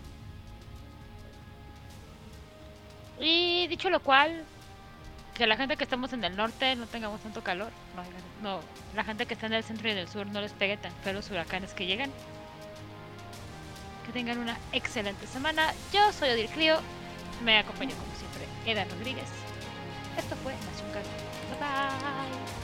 Y dicho lo cual, que la gente que estamos en el norte no tengamos tanto calor. No, no, la gente que está en el centro y en el sur no les pegue tan feo los huracanes que llegan. Que tengan una excelente semana. Yo soy Odil Clio. Me acompañó como siempre Eda Rodríguez. Esto fue Nación Bye bye.